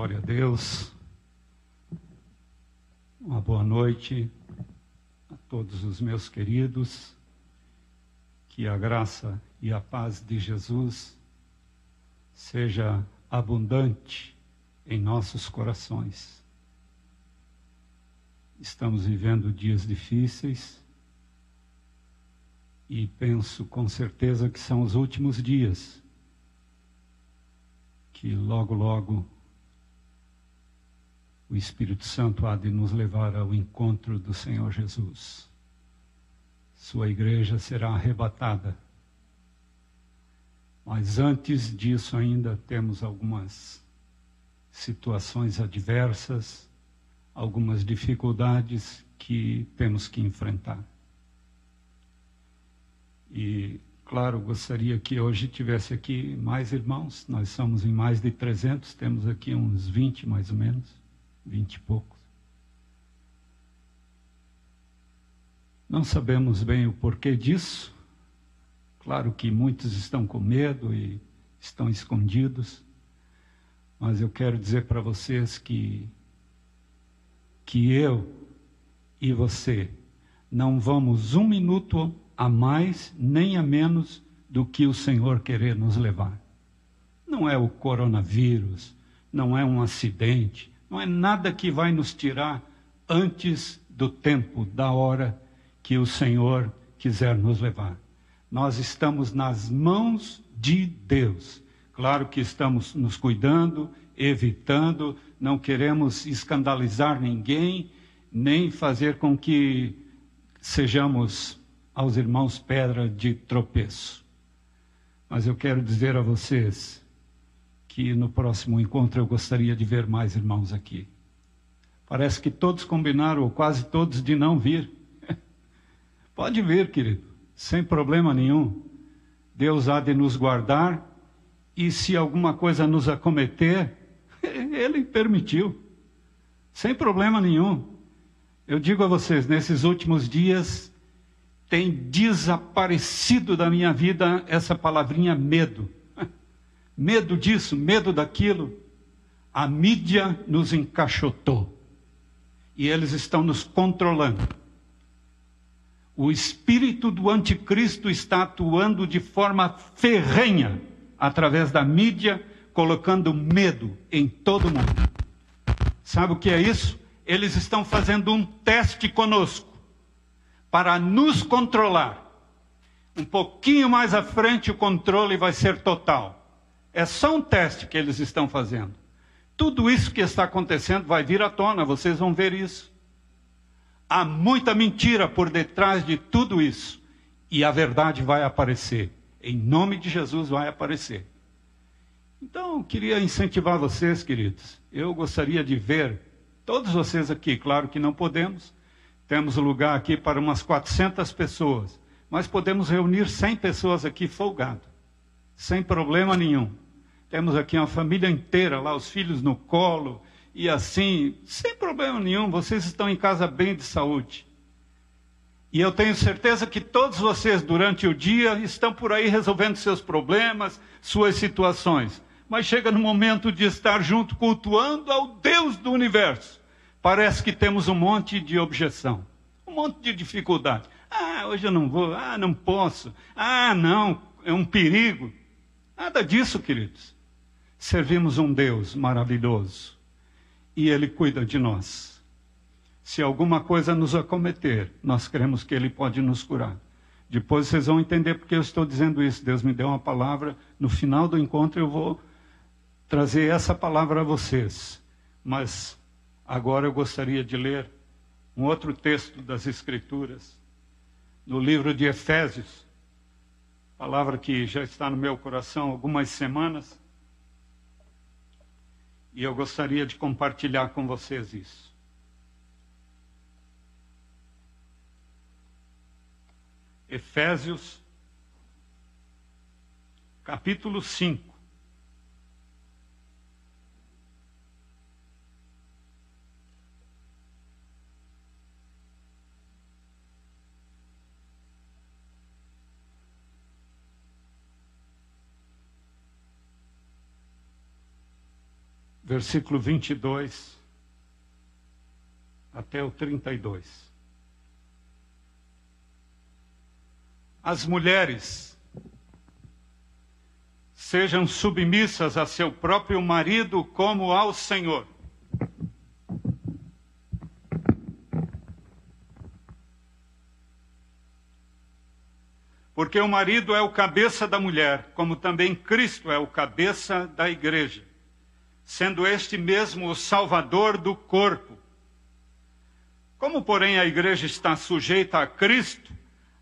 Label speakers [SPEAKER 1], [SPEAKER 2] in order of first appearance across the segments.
[SPEAKER 1] Glória a Deus. Uma boa noite a todos os meus queridos. Que a graça e a paz de Jesus seja abundante em nossos corações. Estamos vivendo dias difíceis e penso com certeza que são os últimos dias que logo, logo o Espírito Santo há de nos levar ao encontro do Senhor Jesus. Sua igreja será arrebatada. Mas antes disso, ainda temos algumas situações adversas, algumas dificuldades que temos que enfrentar. E Claro, gostaria que hoje tivesse aqui mais irmãos. Nós somos em mais de 300, temos aqui uns 20 mais ou menos, 20 e poucos. Não sabemos bem o porquê disso. Claro que muitos estão com medo e estão escondidos. Mas eu quero dizer para vocês que que eu e você não vamos um minuto a mais nem a menos do que o Senhor querer nos levar. Não é o coronavírus, não é um acidente, não é nada que vai nos tirar antes do tempo, da hora que o Senhor quiser nos levar. Nós estamos nas mãos de Deus. Claro que estamos nos cuidando, evitando, não queremos escandalizar ninguém, nem fazer com que sejamos aos irmãos pedra de tropeço. Mas eu quero dizer a vocês que no próximo encontro eu gostaria de ver mais irmãos aqui. Parece que todos combinaram, ou quase todos, de não vir. Pode vir, querido, sem problema nenhum. Deus há de nos guardar e se alguma coisa nos acometer, Ele permitiu, sem problema nenhum. Eu digo a vocês, nesses últimos dias, tem desaparecido da minha vida essa palavrinha medo. Medo disso, medo daquilo. A mídia nos encaixotou. E eles estão nos controlando. O espírito do anticristo está atuando de forma ferrenha através da mídia, colocando medo em todo mundo. Sabe o que é isso? Eles estão fazendo um teste conosco para nos controlar. Um pouquinho mais à frente, o controle vai ser total. É só um teste que eles estão fazendo. Tudo isso que está acontecendo vai vir à tona, vocês vão ver isso. Há muita mentira por detrás de tudo isso. E a verdade vai aparecer. Em nome de Jesus vai aparecer. Então, queria incentivar vocês, queridos. Eu gostaria de ver todos vocês aqui. Claro que não podemos, temos lugar aqui para umas 400 pessoas, mas podemos reunir 100 pessoas aqui folgado, sem problema nenhum. Temos aqui uma família inteira lá, os filhos no colo, e assim, sem problema nenhum, vocês estão em casa bem de saúde. E eu tenho certeza que todos vocês, durante o dia, estão por aí resolvendo seus problemas, suas situações. Mas chega no momento de estar junto, cultuando ao Deus do universo parece que temos um monte de objeção, um monte de dificuldade. Ah, hoje eu não vou, ah, não posso, ah, não, é um perigo. Nada disso, queridos. Servimos um Deus maravilhoso e Ele cuida de nós. Se alguma coisa nos acometer, nós cremos que Ele pode nos curar. Depois vocês vão entender porque eu estou dizendo isso. Deus me deu uma palavra. No final do encontro eu vou trazer essa palavra a vocês. Mas Agora eu gostaria de ler um outro texto das Escrituras, no livro de Efésios, palavra que já está no meu coração há algumas semanas, e eu gostaria de compartilhar com vocês isso. Efésios, capítulo 5. Versículo 22 até o 32. As mulheres sejam submissas a seu próprio marido como ao Senhor. Porque o marido é o cabeça da mulher, como também Cristo é o cabeça da igreja, sendo este mesmo o salvador do corpo. Como, porém, a igreja está sujeita a Cristo,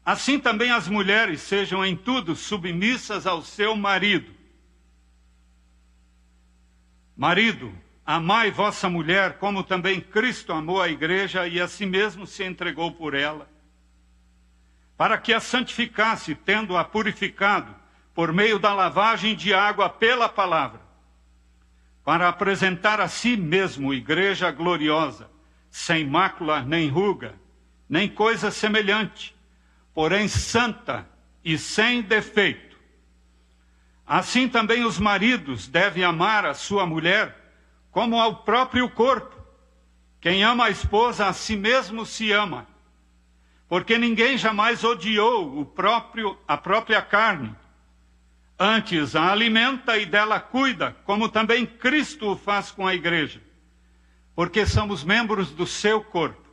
[SPEAKER 1] assim também as mulheres sejam em tudo submissas ao seu marido. Marido, amai vossa mulher, como também Cristo amou a igreja e a si mesmo se entregou por ela para que a santificasse, tendo-a purificado por meio da lavagem de água pela palavra, para apresentar a si mesmo igreja gloriosa, sem mácula nem ruga, nem coisa semelhante, porém santa e sem defeito. Assim também os maridos devem amar a sua mulher como ao próprio corpo. Quem ama a esposa a si mesmo se ama porque ninguém jamais odiou o próprio, a própria carne. Antes a alimenta e dela cuida, como também Cristo o faz com a igreja, porque somos membros do seu corpo.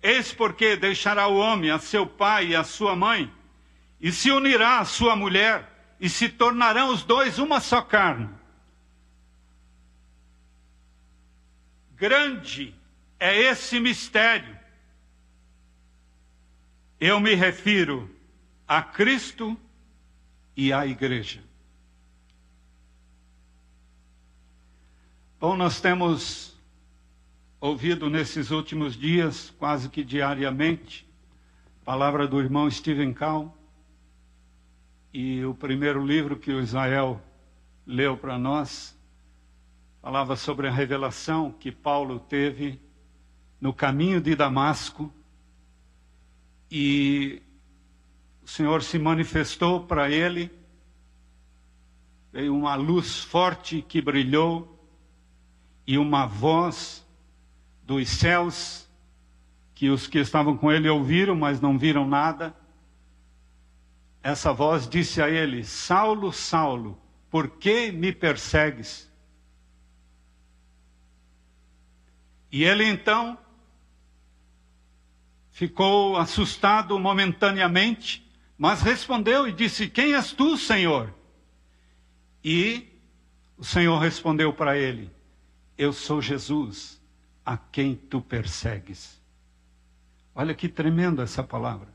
[SPEAKER 1] Eis porque deixará o homem a seu pai e a sua mãe, e se unirá à sua mulher, e se tornarão os dois uma só carne. Grande é esse mistério eu me refiro a Cristo e à Igreja. Bom, nós temos ouvido nesses últimos dias, quase que diariamente, a palavra do irmão Stephen Cal, e o primeiro livro que o Israel leu para nós falava sobre a revelação que Paulo teve no caminho de Damasco e o Senhor se manifestou para ele, veio uma luz forte que brilhou e uma voz dos céus que os que estavam com ele ouviram, mas não viram nada. Essa voz disse a ele: Saulo, Saulo, por que me persegues? E ele então ficou assustado momentaneamente, mas respondeu e disse: Quem és tu, Senhor? E o Senhor respondeu para ele: Eu sou Jesus, a quem tu persegues. Olha que tremendo essa palavra.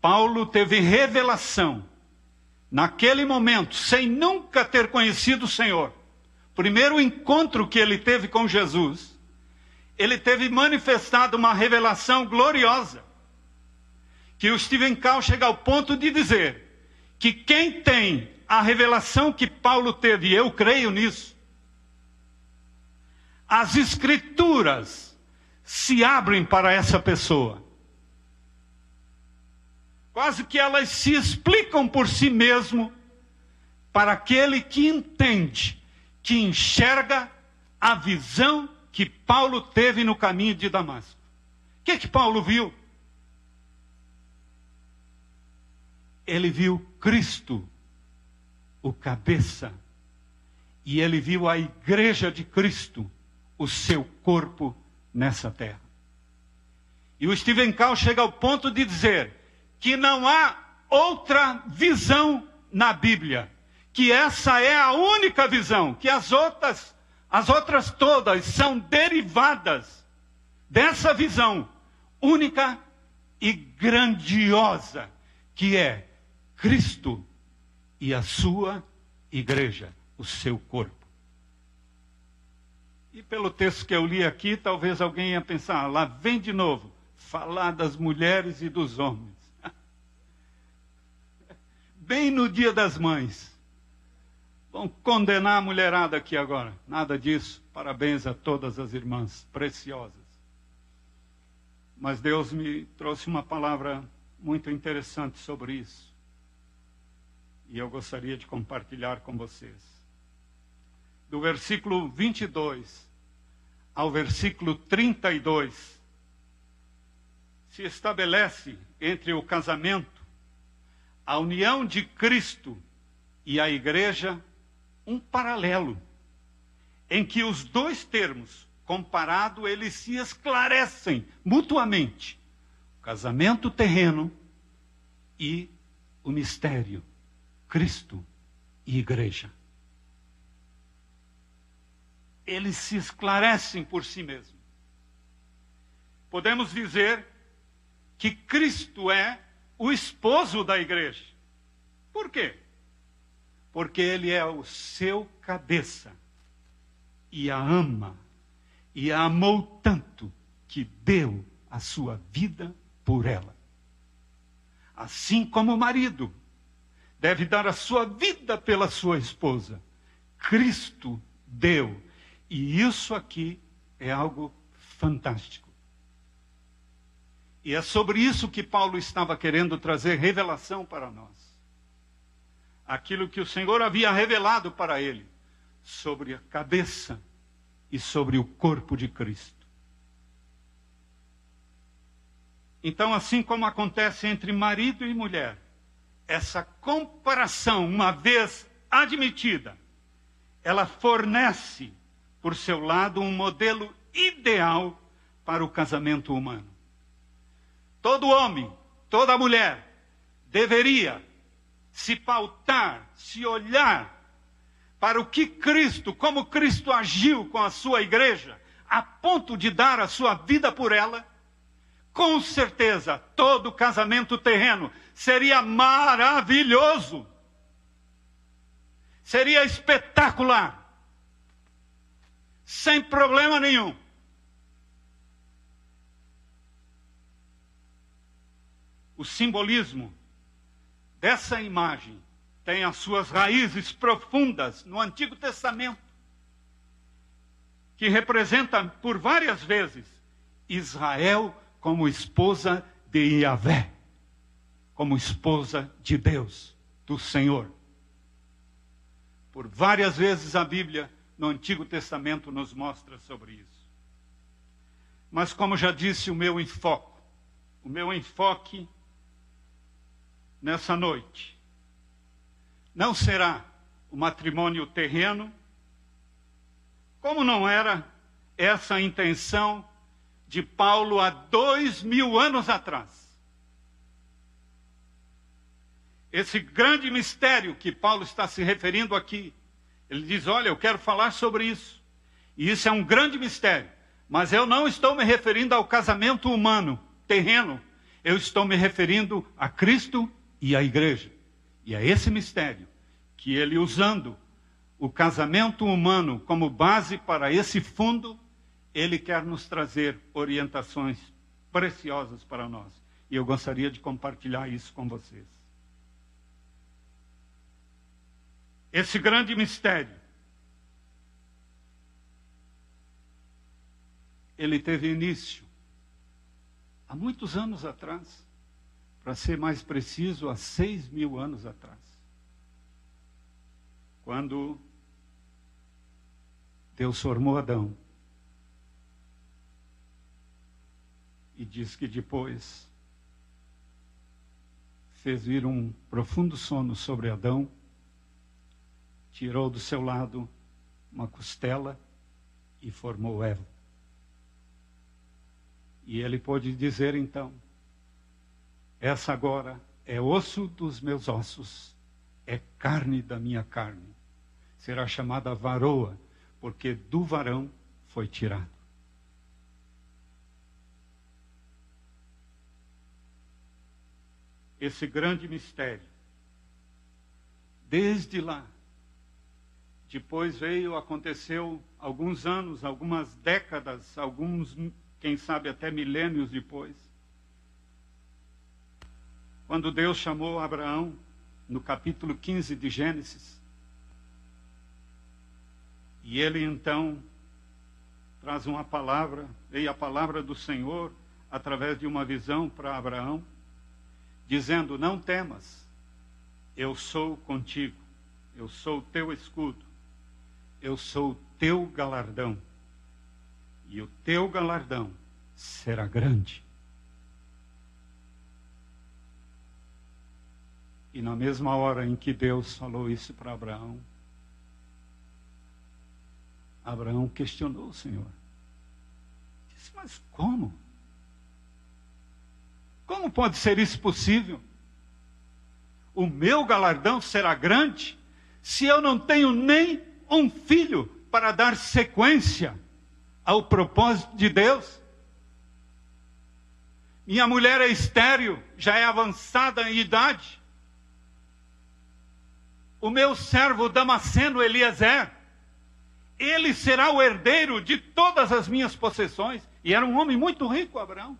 [SPEAKER 1] Paulo teve revelação naquele momento, sem nunca ter conhecido o Senhor. Primeiro encontro que ele teve com Jesus ele teve manifestado uma revelação gloriosa. Que o Stephen Cal chega ao ponto de dizer que quem tem a revelação que Paulo teve, e eu creio nisso, as escrituras se abrem para essa pessoa. Quase que elas se explicam por si mesmo para aquele que entende, que enxerga a visão que Paulo teve no caminho de Damasco. O que, que Paulo viu? Ele viu Cristo, o cabeça, e ele viu a igreja de Cristo, o seu corpo nessa terra. E o Steven Cal chega ao ponto de dizer que não há outra visão na Bíblia, que essa é a única visão, que as outras as outras todas são derivadas dessa visão única e grandiosa que é Cristo e a sua igreja, o seu corpo. E pelo texto que eu li aqui, talvez alguém ia pensar, ah, lá vem de novo, falar das mulheres e dos homens. Bem no dia das mães. Vão condenar a mulherada aqui agora. Nada disso. Parabéns a todas as irmãs preciosas. Mas Deus me trouxe uma palavra muito interessante sobre isso. E eu gostaria de compartilhar com vocês. do versículo 22 ao versículo 32, se estabelece entre o casamento, a união de Cristo e a igreja, um paralelo, em que os dois termos, comparado, eles se esclarecem mutuamente. O casamento terreno e o mistério, Cristo e igreja. Eles se esclarecem por si mesmos. Podemos dizer que Cristo é o esposo da igreja. Por quê? Porque ele é o seu cabeça e a ama e a amou tanto que deu a sua vida por ela. Assim como o marido deve dar a sua vida pela sua esposa, Cristo deu. E isso aqui é algo fantástico. E é sobre isso que Paulo estava querendo trazer revelação para nós. Aquilo que o Senhor havia revelado para ele sobre a cabeça e sobre o corpo de Cristo. Então, assim como acontece entre marido e mulher, essa comparação, uma vez admitida, ela fornece, por seu lado, um modelo ideal para o casamento humano. Todo homem, toda mulher deveria se pautar, se olhar para o que Cristo, como Cristo agiu com a sua igreja, a ponto de dar a sua vida por ela, com certeza todo casamento terreno seria maravilhoso. Seria espetacular. Sem problema nenhum. O simbolismo dessa imagem tem as suas raízes profundas no Antigo Testamento, que representa por várias vezes Israel como esposa de Yahvé, como esposa de Deus, do Senhor. Por várias vezes a Bíblia no Antigo Testamento nos mostra sobre isso. Mas, como já disse, o meu enfoque, o meu enfoque nessa noite não será o matrimônio terreno, como não era essa a intenção de Paulo há dois mil anos atrás. Esse grande mistério que Paulo está se referindo aqui, ele diz: Olha, eu quero falar sobre isso. E isso é um grande mistério. Mas eu não estou me referindo ao casamento humano, terreno. Eu estou me referindo a Cristo e à igreja. E é esse mistério que ele, usando o casamento humano como base para esse fundo, ele quer nos trazer orientações preciosas para nós. E eu gostaria de compartilhar isso com vocês. Esse grande mistério, ele teve início há muitos anos atrás para ser mais preciso, há seis mil anos atrás. Quando Deus formou Adão. E diz que depois fez vir um profundo sono sobre Adão, tirou do seu lado uma costela e formou Eva. E ele pôde dizer então: essa agora é osso dos meus ossos, é carne da minha carne. Será chamada varoa, porque do varão foi tirado. Esse grande mistério. Desde lá, depois veio, aconteceu alguns anos, algumas décadas, alguns, quem sabe até milênios depois quando Deus chamou Abraão, no capítulo 15 de Gênesis, e ele então traz uma palavra, veio a palavra do Senhor através de uma visão para Abraão, dizendo: Não temas, eu sou contigo, eu sou o teu escudo, Eu sou o teu galardão, e o teu galardão será grande. E na mesma hora em que Deus falou isso para Abraão, Abraão questionou o Senhor. Disse, mas como? Como pode ser isso possível? O meu galardão será grande se eu não tenho nem um filho para dar sequência ao propósito de Deus? Minha mulher é estéril, já é avançada em idade o meu servo Damasceno Eliezer, ele será o herdeiro de todas as minhas possessões. E era um homem muito rico, Abraão.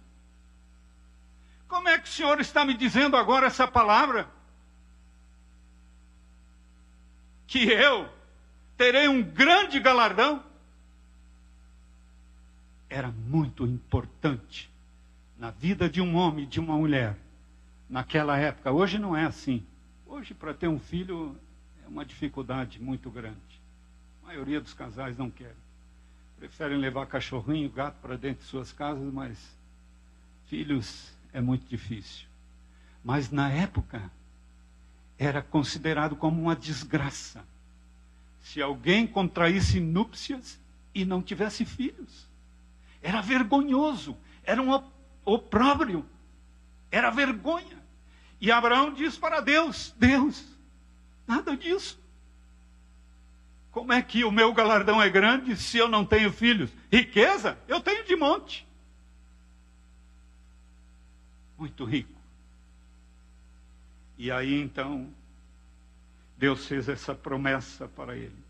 [SPEAKER 1] Como é que o Senhor está me dizendo agora essa palavra? Que eu terei um grande galardão? Era muito importante na vida de um homem de uma mulher naquela época. Hoje não é assim. Hoje, para ter um filho, é uma dificuldade muito grande. A maioria dos casais não querem. Preferem levar cachorrinho, gato para dentro de suas casas, mas filhos é muito difícil. Mas na época era considerado como uma desgraça se alguém contraísse núpcias e não tivesse filhos. Era vergonhoso, era um opróbrio, era vergonha. E Abraão diz para Deus: Deus, Nada disso. Como é que o meu galardão é grande se eu não tenho filhos? Riqueza? Eu tenho de monte. Muito rico. E aí então, Deus fez essa promessa para ele.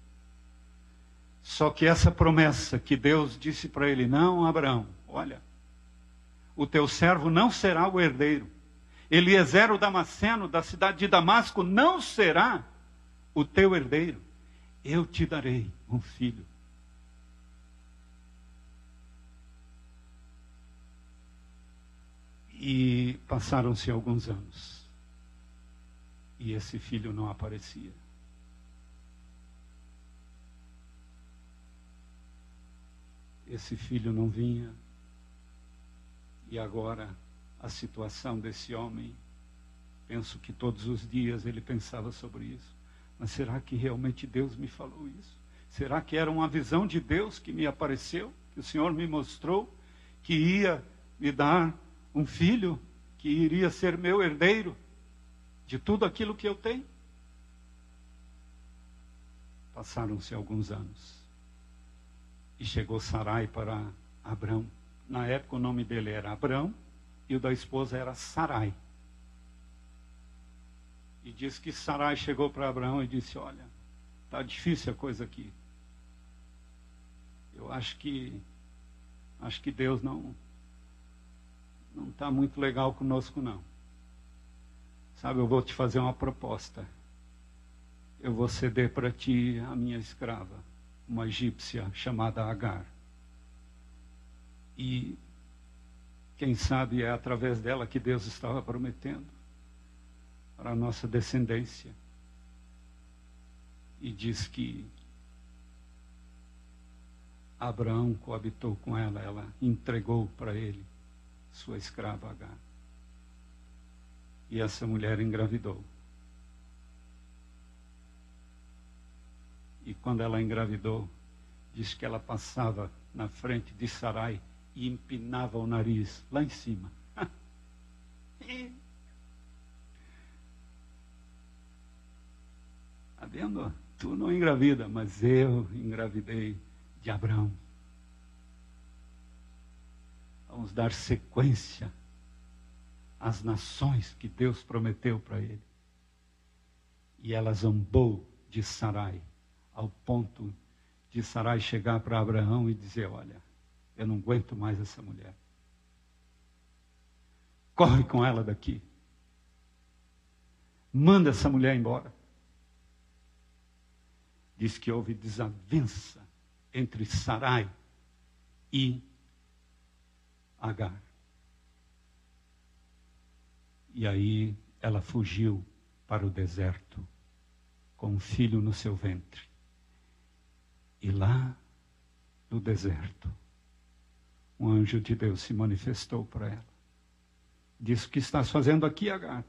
[SPEAKER 1] Só que essa promessa que Deus disse para ele: Não, Abraão, olha, o teu servo não será o herdeiro. Eliezer o Damasceno, da cidade de Damasco, não será o teu herdeiro. Eu te darei um filho. E passaram-se alguns anos. E esse filho não aparecia. Esse filho não vinha. E agora a situação desse homem. Penso que todos os dias ele pensava sobre isso. Mas será que realmente Deus me falou isso? Será que era uma visão de Deus que me apareceu, que o Senhor me mostrou, que ia me dar um filho, que iria ser meu herdeiro de tudo aquilo que eu tenho? Passaram-se alguns anos. E chegou Sarai para Abrão. Na época o nome dele era Abrão, e o da esposa era Sarai. E diz que Sarai chegou para Abraão e disse: Olha, está difícil a coisa aqui. Eu acho que acho que Deus não não está muito legal conosco não. Sabe, eu vou te fazer uma proposta. Eu vou ceder para ti a minha escrava, uma egípcia chamada Agar. E quem sabe é através dela que Deus estava prometendo para a nossa descendência. E diz que Abraão coabitou com ela, ela entregou para ele sua escrava Agar. E essa mulher engravidou. E quando ela engravidou, diz que ela passava na frente de Sarai e empinava o nariz lá em cima. Está vendo? Tu não engravida, mas eu engravidei de Abraão. Vamos dar sequência às nações que Deus prometeu para ele. E ela zombou de Sarai, ao ponto de Sarai chegar para Abraão e dizer: Olha, eu não aguento mais essa mulher. Corre com ela daqui. Manda essa mulher embora. Diz que houve desavença entre Sarai e Agar. E aí ela fugiu para o deserto com um filho no seu ventre. E lá no deserto, um anjo de Deus se manifestou para ela. Disse: O que estás fazendo aqui, Agar?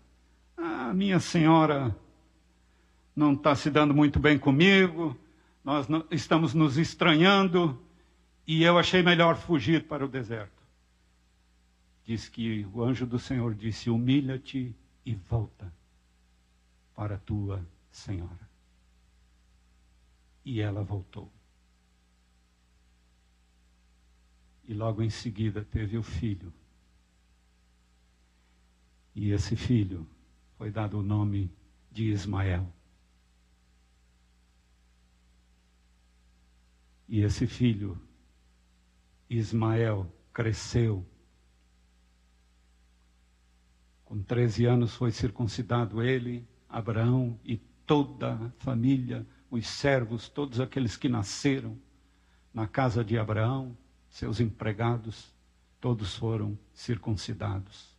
[SPEAKER 1] Ah, minha senhora não está se dando muito bem comigo, nós não, estamos nos estranhando e eu achei melhor fugir para o deserto. Diz que o anjo do Senhor disse: Humilha-te e volta para a tua senhora. E ela voltou. E logo em seguida teve o filho. E esse filho foi dado o nome de Ismael. E esse filho, Ismael, cresceu. Com 13 anos foi circuncidado ele, Abraão e toda a família, os servos, todos aqueles que nasceram na casa de Abraão, seus empregados, todos foram circuncidados.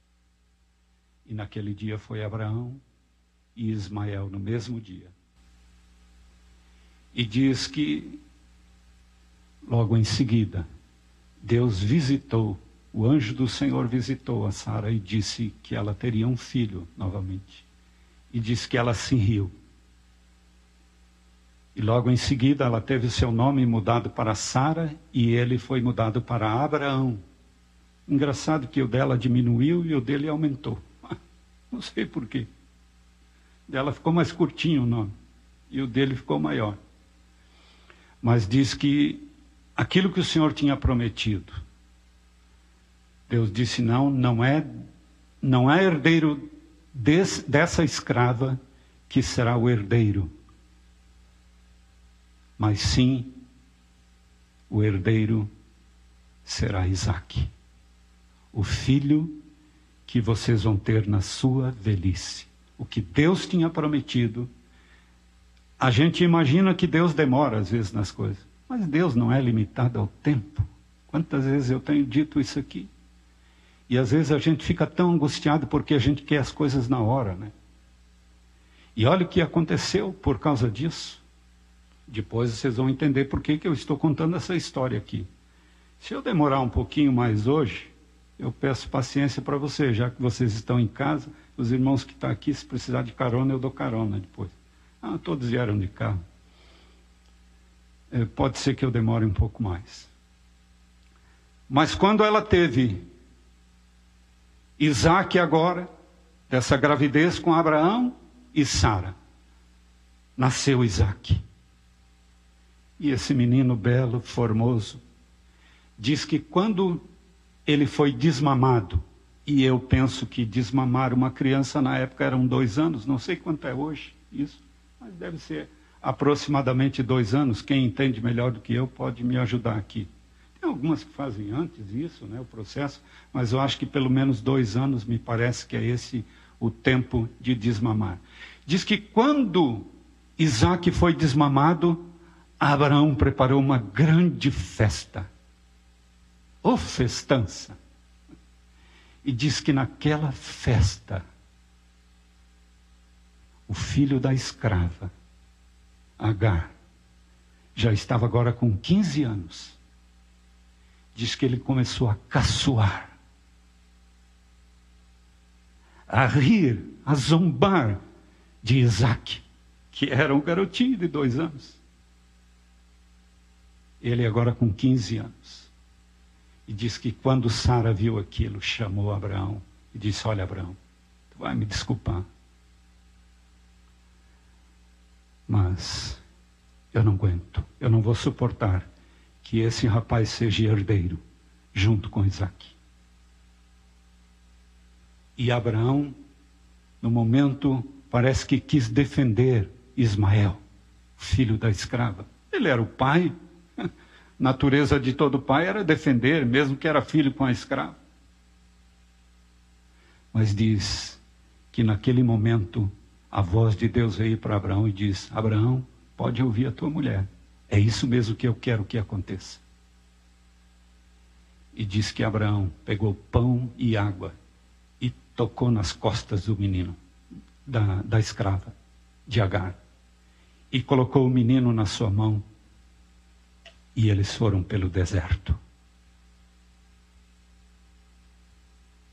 [SPEAKER 1] E naquele dia foi Abraão e Ismael, no mesmo dia. E diz que Logo em seguida, Deus visitou, o anjo do Senhor visitou a Sara e disse que ela teria um filho novamente. E disse que ela se riu. E logo em seguida ela teve o seu nome mudado para Sara e ele foi mudado para Abraão. Engraçado que o dela diminuiu e o dele aumentou. Não sei porquê. Dela ficou mais curtinho o nome e o dele ficou maior. Mas diz que aquilo que o Senhor tinha prometido. Deus disse: não, não é, não é herdeiro des, dessa escrava que será o herdeiro, mas sim o herdeiro será Isaac, o filho que vocês vão ter na sua velhice. O que Deus tinha prometido, a gente imagina que Deus demora às vezes nas coisas. Mas Deus não é limitado ao tempo. Quantas vezes eu tenho dito isso aqui? E às vezes a gente fica tão angustiado porque a gente quer as coisas na hora, né? E olha o que aconteceu por causa disso. Depois vocês vão entender por que, que eu estou contando essa história aqui. Se eu demorar um pouquinho mais hoje, eu peço paciência para vocês, já que vocês estão em casa, os irmãos que estão aqui, se precisar de carona, eu dou carona depois. Ah, todos vieram de carro. É, pode ser que eu demore um pouco mais. Mas quando ela teve Isaac agora, dessa gravidez com Abraão e Sara, nasceu Isaac. E esse menino belo, formoso, diz que quando ele foi desmamado, e eu penso que desmamar uma criança na época eram dois anos, não sei quanto é hoje isso, mas deve ser aproximadamente dois anos. Quem entende melhor do que eu pode me ajudar aqui. Tem algumas que fazem antes isso, né, o processo, mas eu acho que pelo menos dois anos me parece que é esse o tempo de desmamar. Diz que quando Isaac foi desmamado, Abraão preparou uma grande festa. Oh, festança! E diz que naquela festa, o filho da escrava Agar já estava agora com 15 anos. Diz que ele começou a caçoar, a rir, a zombar de Isaac, que era um garotinho de dois anos. Ele agora com 15 anos. E diz que quando Sara viu aquilo, chamou Abraão e disse: Olha, Abraão, tu vai me desculpar. Mas eu não aguento, eu não vou suportar que esse rapaz seja herdeiro junto com Isaac. E Abraão, no momento, parece que quis defender Ismael, filho da escrava. Ele era o pai. Natureza de todo pai era defender, mesmo que era filho com a escrava. Mas diz que naquele momento a voz de Deus veio para Abraão e diz: Abraão, pode ouvir a tua mulher. É isso mesmo que eu quero que aconteça. E diz que Abraão pegou pão e água e tocou nas costas do menino, da, da escrava, de Agar. E colocou o menino na sua mão e eles foram pelo deserto.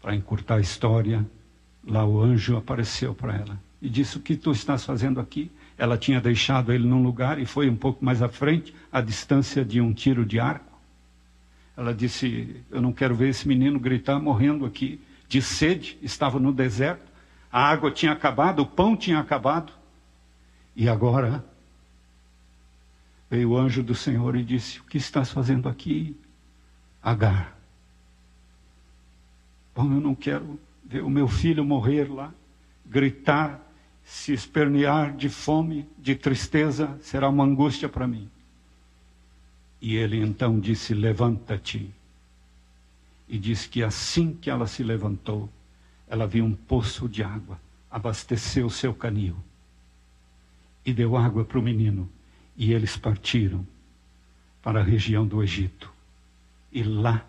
[SPEAKER 1] Para encurtar a história, lá o anjo apareceu para ela e disse: O que tu estás fazendo aqui? Ela tinha deixado ele num lugar e foi um pouco mais à frente, à distância de um tiro de arco. Ela disse: Eu não quero ver esse menino gritar morrendo aqui de sede. Estava no deserto, a água tinha acabado, o pão tinha acabado. E agora veio o anjo do Senhor e disse: O que estás fazendo aqui, Agar? Bom, eu não quero ver o meu filho morrer lá, gritar, se espernear de fome, de tristeza, será uma angústia para mim. E ele então disse: Levanta-te. E diz que assim que ela se levantou, ela viu um poço de água, abasteceu seu canil e deu água para o menino. E eles partiram para a região do Egito. E lá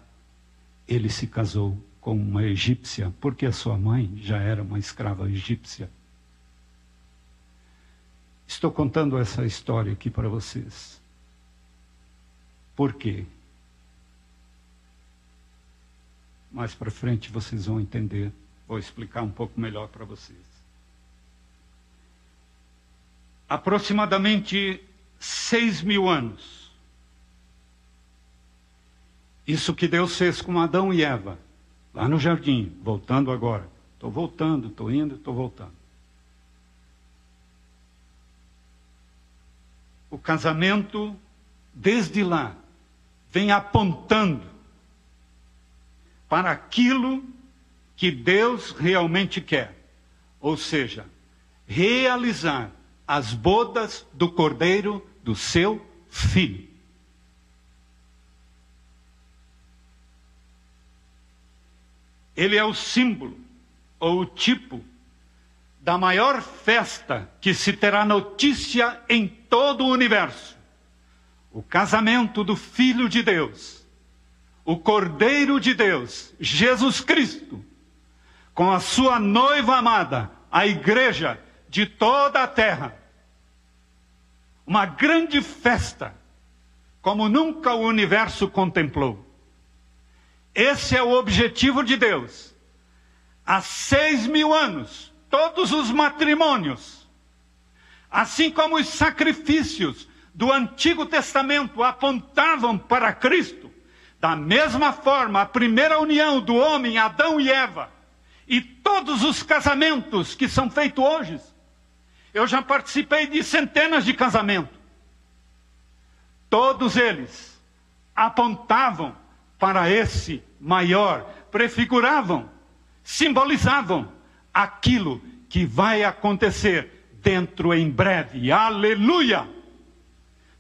[SPEAKER 1] ele se casou com uma egípcia, porque a sua mãe já era uma escrava egípcia. Estou contando essa história aqui para vocês. Por quê? Mais para frente vocês vão entender. Vou explicar um pouco melhor para vocês. Aproximadamente seis mil anos. Isso que Deus fez com Adão e Eva, lá no jardim, voltando agora. Estou voltando, estou indo, estou voltando. O casamento, desde lá, vem apontando para aquilo que Deus realmente quer. Ou seja, realizar as bodas do cordeiro do seu filho. Ele é o símbolo ou o tipo da maior festa que se terá notícia em todo o universo. O casamento do Filho de Deus, o Cordeiro de Deus, Jesus Cristo, com a sua noiva amada, a igreja de toda a terra. Uma grande festa, como nunca o universo contemplou. Esse é o objetivo de Deus. Há seis mil anos, todos os matrimônios, assim como os sacrifícios do Antigo Testamento apontavam para Cristo, da mesma forma, a primeira união do homem, Adão e Eva, e todos os casamentos que são feitos hoje, eu já participei de centenas de casamentos. Todos eles apontavam para esse maior, prefiguravam, simbolizavam aquilo que vai acontecer dentro em breve. Aleluia!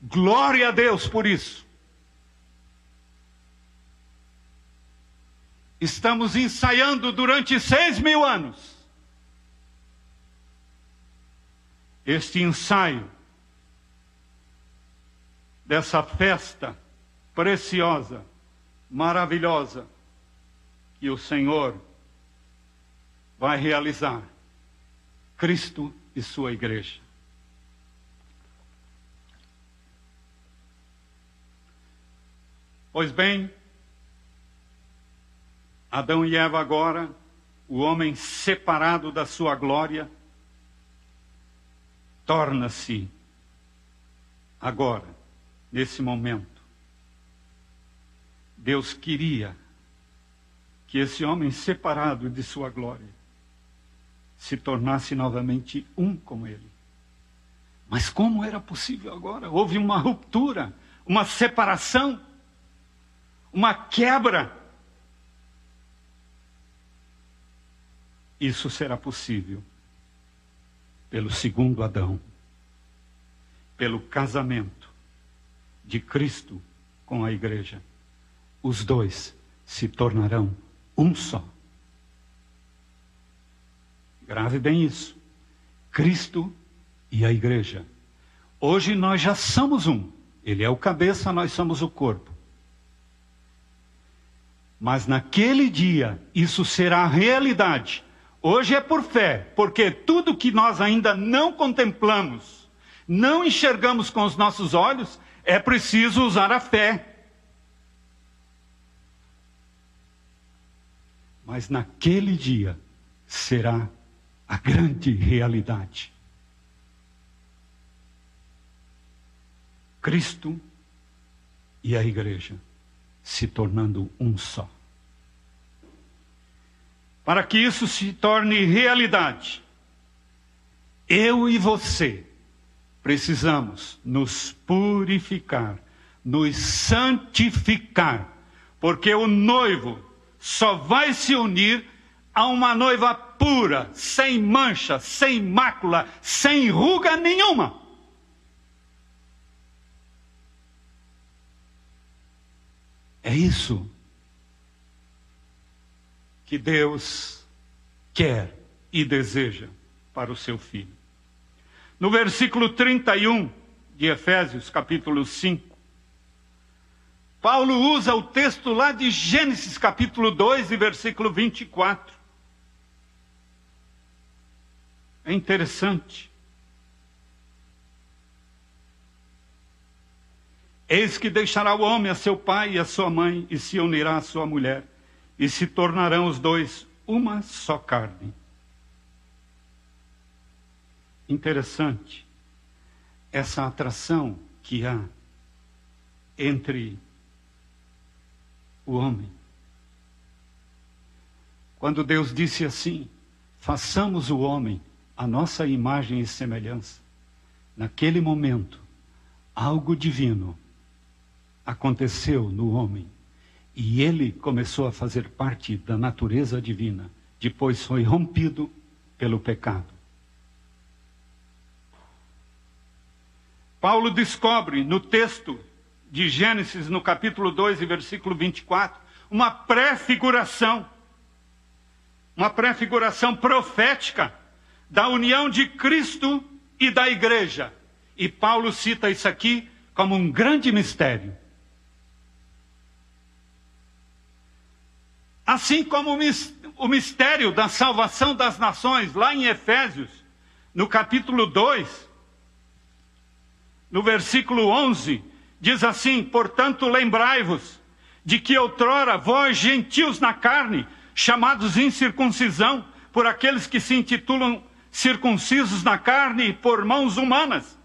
[SPEAKER 1] Glória a Deus por isso. Estamos ensaiando durante seis mil anos. Este ensaio dessa festa preciosa maravilhosa que o Senhor vai realizar. Cristo e sua igreja. Pois bem, Adão e Eva agora, o homem separado da sua glória, torna-se agora, nesse momento, Deus queria que esse homem separado de sua glória se tornasse novamente um com ele. Mas como era possível agora? Houve uma ruptura, uma separação, uma quebra. Isso será possível pelo segundo Adão, pelo casamento de Cristo com a igreja os dois se tornarão um só. Grave bem isso. Cristo e a igreja. Hoje nós já somos um. Ele é o cabeça, nós somos o corpo. Mas naquele dia isso será realidade. Hoje é por fé, porque tudo que nós ainda não contemplamos, não enxergamos com os nossos olhos, é preciso usar a fé. Mas naquele dia será a grande realidade. Cristo e a igreja se tornando um só. Para que isso se torne realidade, eu e você precisamos nos purificar, nos santificar, porque o noivo só vai se unir a uma noiva pura, sem mancha, sem mácula, sem ruga nenhuma. É isso que Deus quer e deseja para o seu filho. No versículo 31 de Efésios, capítulo 5, Paulo usa o texto lá de Gênesis, capítulo 2 e versículo 24. É interessante. Eis que deixará o homem a seu pai e a sua mãe, e se unirá à sua mulher, e se tornarão os dois uma só carne. Interessante essa atração que há entre o homem. Quando Deus disse assim: façamos o homem a nossa imagem e semelhança, naquele momento, algo divino aconteceu no homem e ele começou a fazer parte da natureza divina. Depois foi rompido pelo pecado. Paulo descobre no texto de Gênesis, no capítulo 2 e versículo 24, uma prefiguração, uma prefiguração profética da união de Cristo e da igreja. E Paulo cita isso aqui como um grande mistério. Assim como o mistério da salvação das nações, lá em Efésios, no capítulo 2, no versículo 11, diz assim: Portanto, lembrai-vos de que outrora vós, gentios na carne, chamados incircuncisão, por aqueles que se intitulam circuncisos na carne por mãos humanas,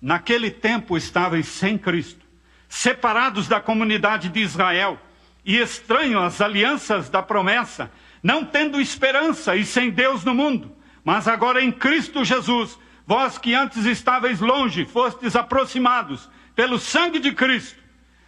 [SPEAKER 1] naquele tempo estáveis sem Cristo, separados da comunidade de Israel e estranho às alianças da promessa, não tendo esperança e sem Deus no mundo, mas agora em Cristo Jesus, vós que antes estáveis longe, fostes aproximados pelo sangue de Cristo,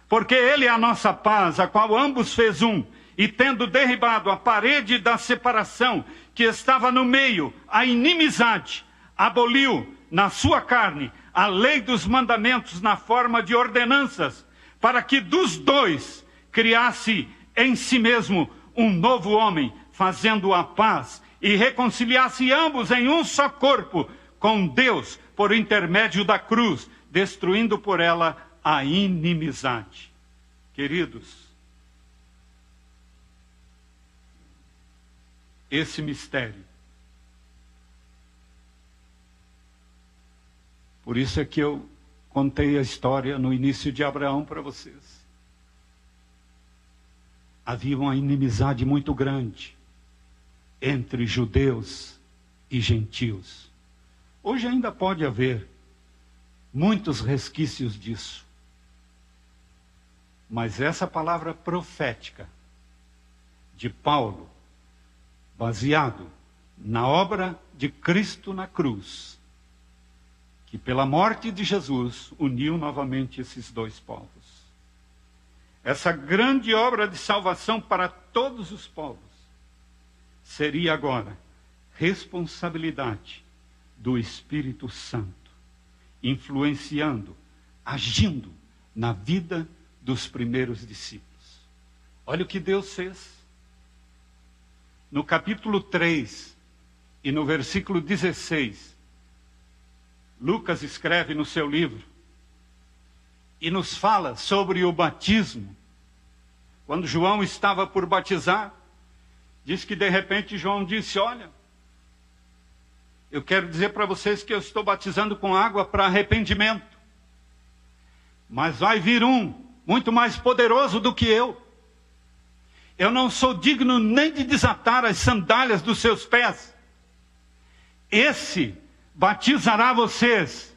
[SPEAKER 1] porque Ele é a nossa paz, a qual ambos fez um, e tendo derribado a parede da separação que estava no meio, a inimizade, aboliu na sua carne a lei dos mandamentos na forma de ordenanças, para que dos dois criasse em si mesmo um novo homem, fazendo a paz e reconciliasse ambos em um só corpo com Deus por intermédio da cruz, destruindo por ela a inimizade. Queridos, esse mistério. Por isso é que eu contei a história no início de Abraão para vocês havia uma inimizade muito grande entre judeus e gentios. Hoje ainda pode haver muitos resquícios disso. Mas essa palavra profética de Paulo, baseado na obra de Cristo na cruz, que pela morte de Jesus uniu novamente esses dois povos essa grande obra de salvação para todos os povos, seria agora responsabilidade do Espírito Santo, influenciando, agindo na vida dos primeiros discípulos. Olha o que Deus fez. No capítulo 3 e no versículo 16, Lucas escreve no seu livro e nos fala sobre o batismo. Quando João estava por batizar, diz que de repente João disse: Olha, eu quero dizer para vocês que eu estou batizando com água para arrependimento. Mas vai vir um, muito mais poderoso do que eu. Eu não sou digno nem de desatar as sandálias dos seus pés. Esse batizará vocês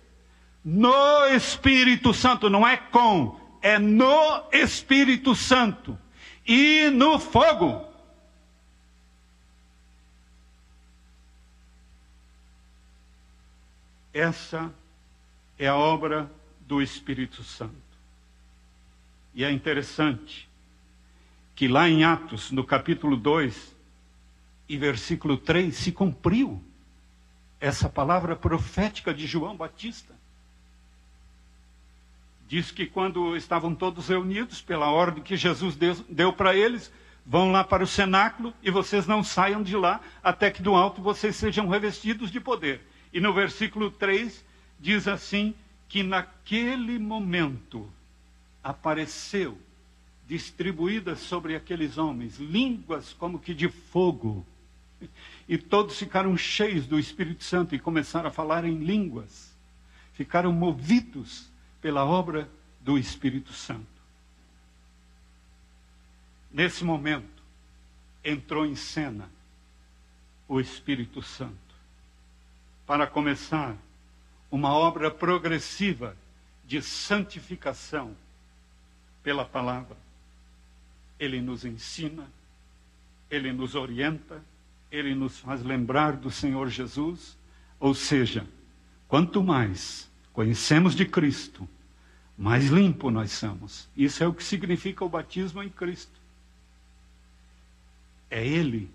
[SPEAKER 1] no Espírito Santo, não é com, é no Espírito Santo e no fogo. Essa é a obra do Espírito Santo. E é interessante que lá em Atos, no capítulo 2 e versículo 3, se cumpriu essa palavra profética de João Batista. Diz que quando estavam todos reunidos, pela ordem que Jesus deu, para eles, vão lá para o cenáculo e vocês não saiam de lá até que do alto vocês sejam revestidos de poder. E no versículo 3 diz assim: que naquele momento apareceu distribuídas sobre aqueles homens línguas como que de fogo. E todos ficaram cheios do Espírito Santo e começaram a falar em línguas. Ficaram movidos pela obra do Espírito Santo. Nesse momento, entrou em cena o Espírito Santo para começar uma obra progressiva de santificação pela palavra. Ele nos ensina, ele nos orienta, ele nos faz lembrar do Senhor Jesus. Ou seja, quanto mais conhecemos de Cristo, mais limpo nós somos. Isso é o que significa o batismo em Cristo. É Ele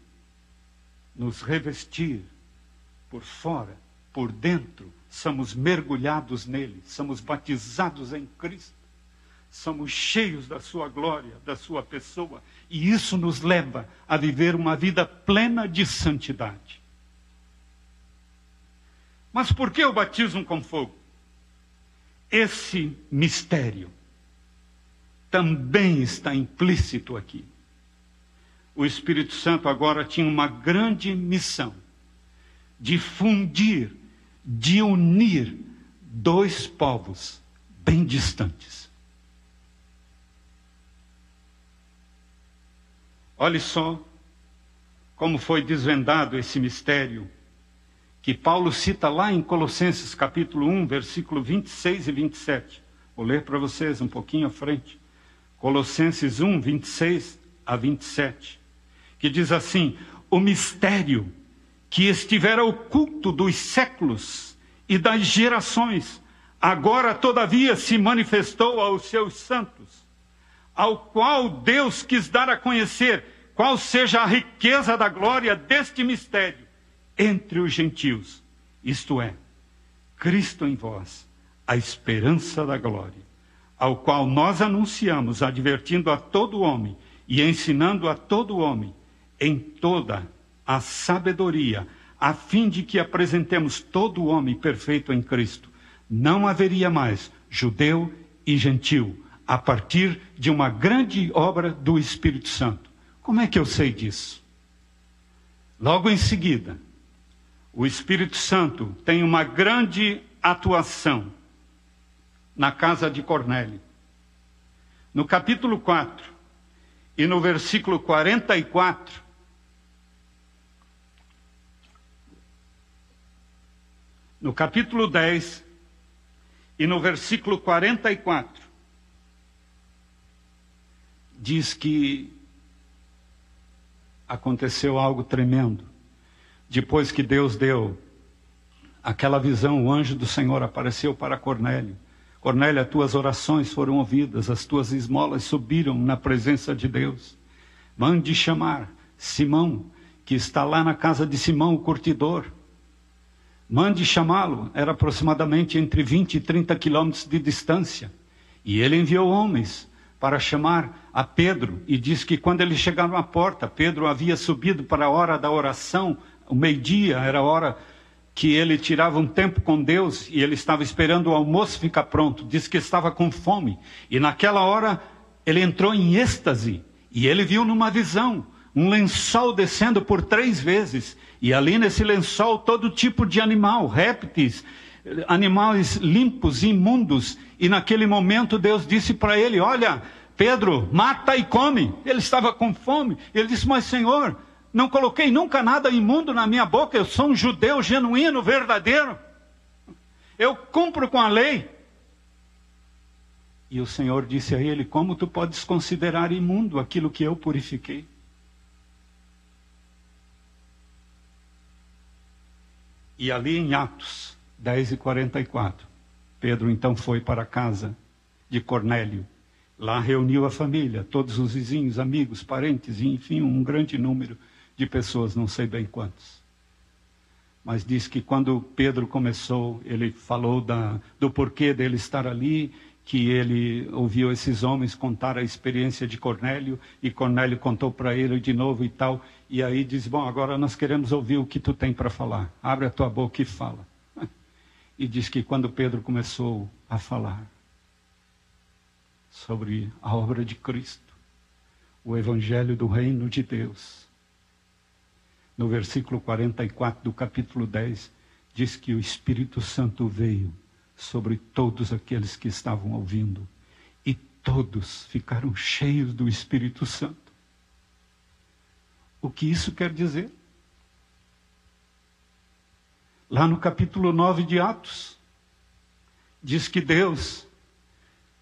[SPEAKER 1] nos revestir por fora, por dentro, somos mergulhados nele, somos batizados em Cristo, somos cheios da sua glória, da sua pessoa, e isso nos leva a viver uma vida plena de santidade. Mas por que o batismo com fogo? Esse mistério também está implícito aqui. O Espírito Santo agora tinha uma grande missão de fundir de unir dois povos bem distantes. Olhe só como foi desvendado esse mistério que Paulo cita lá em Colossenses capítulo 1, versículo 26 e 27. Vou ler para vocês um pouquinho à frente. Colossenses 1, 26 a 27, que diz assim: O mistério que estivera oculto dos séculos e das gerações, agora todavia se manifestou aos seus santos, ao qual Deus quis dar a conhecer qual seja a riqueza da glória deste mistério entre os gentios, isto é, Cristo em vós, a esperança da glória, ao qual nós anunciamos, advertindo a todo homem e ensinando a todo homem em toda a sabedoria, a fim de que apresentemos todo homem perfeito em Cristo. Não haveria mais judeu e gentil, a partir de uma grande obra do Espírito Santo. Como é que eu sei disso? Logo em seguida, o Espírito Santo tem uma grande atuação na casa de Cornélio. No capítulo 4 e no versículo 44, no capítulo 10 e no versículo 44, diz que aconteceu algo tremendo. Depois que Deus deu aquela visão, o anjo do Senhor apareceu para Cornélio. Cornélio, as tuas orações foram ouvidas, as tuas esmolas subiram na presença de Deus. Mande chamar Simão, que está lá na casa de Simão, o curtidor. Mande chamá-lo, era aproximadamente entre 20 e 30 quilômetros de distância. E ele enviou homens para chamar a Pedro e diz que quando eles chegaram à porta, Pedro havia subido para a hora da oração, o meio-dia era a hora que ele tirava um tempo com Deus e ele estava esperando o almoço ficar pronto. Diz que estava com fome e naquela hora ele entrou em êxtase e ele viu numa visão um lençol descendo por três vezes, e ali nesse lençol todo tipo de animal, répteis, animais limpos, imundos. E naquele momento Deus disse para ele: Olha, Pedro, mata e come. Ele estava com fome. Ele disse: Mas Senhor, não coloquei nunca nada imundo na minha boca. Eu sou um judeu genuíno, verdadeiro. Eu cumpro com a lei. E o Senhor disse a ele: Como tu podes considerar imundo aquilo que eu purifiquei? E ali em Atos 10 e 44, Pedro então foi para a casa de Cornélio. Lá reuniu a família, todos os vizinhos, amigos, parentes, e enfim, um grande número de pessoas, não sei bem quantos. Mas diz que quando Pedro começou, ele falou da, do porquê dele estar ali, que ele ouviu esses homens contar a experiência de Cornélio, e Cornélio contou para ele de novo e tal. E aí diz: Bom, agora nós queremos ouvir o que tu tem para falar. Abre a tua boca e fala. E diz que quando Pedro começou a falar sobre a obra de Cristo, o evangelho do reino de Deus, no versículo 44 do capítulo 10, diz que o Espírito Santo veio sobre todos aqueles que estavam ouvindo, e todos ficaram cheios do Espírito Santo. O que isso quer dizer? Lá no capítulo 9 de Atos, diz que Deus,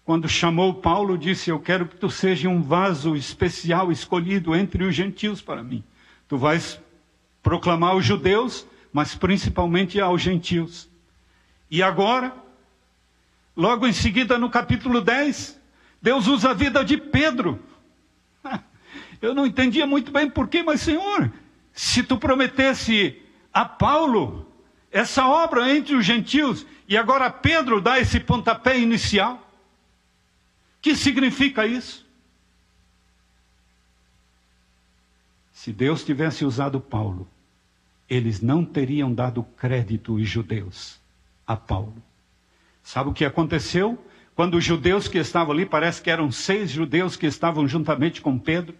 [SPEAKER 1] quando chamou Paulo, disse: Eu quero que tu seja um vaso especial escolhido entre os gentios para mim. Tu vais proclamar aos judeus, mas principalmente aos gentios. E agora, logo em seguida, no capítulo 10, Deus usa a vida de Pedro. Eu não entendia muito bem porquê, mas Senhor, se tu prometesse a Paulo essa obra entre os gentios e agora Pedro dá esse pontapé inicial, que significa isso? Se Deus tivesse usado Paulo, eles não teriam dado crédito os judeus a Paulo. Sabe o que aconteceu? Quando os judeus que estavam ali, parece que eram seis judeus que estavam juntamente com Pedro,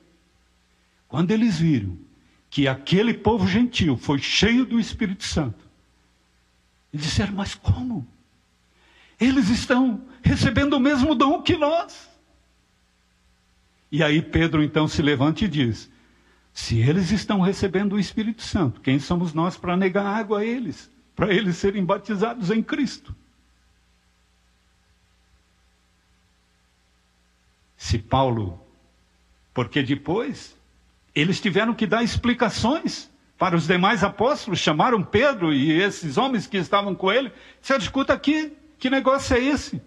[SPEAKER 1] quando eles viram que aquele povo gentil foi cheio do Espírito Santo, eles disseram: Mas como? Eles estão recebendo o mesmo dom que nós. E aí Pedro então se levanta e diz: Se eles estão recebendo o Espírito Santo, quem somos nós para negar água a eles? Para eles serem batizados em Cristo. Se Paulo, porque depois eles tiveram que dar explicações para os demais apóstolos, chamaram Pedro e esses homens que estavam com ele. Você escuta aqui, que negócio é esse?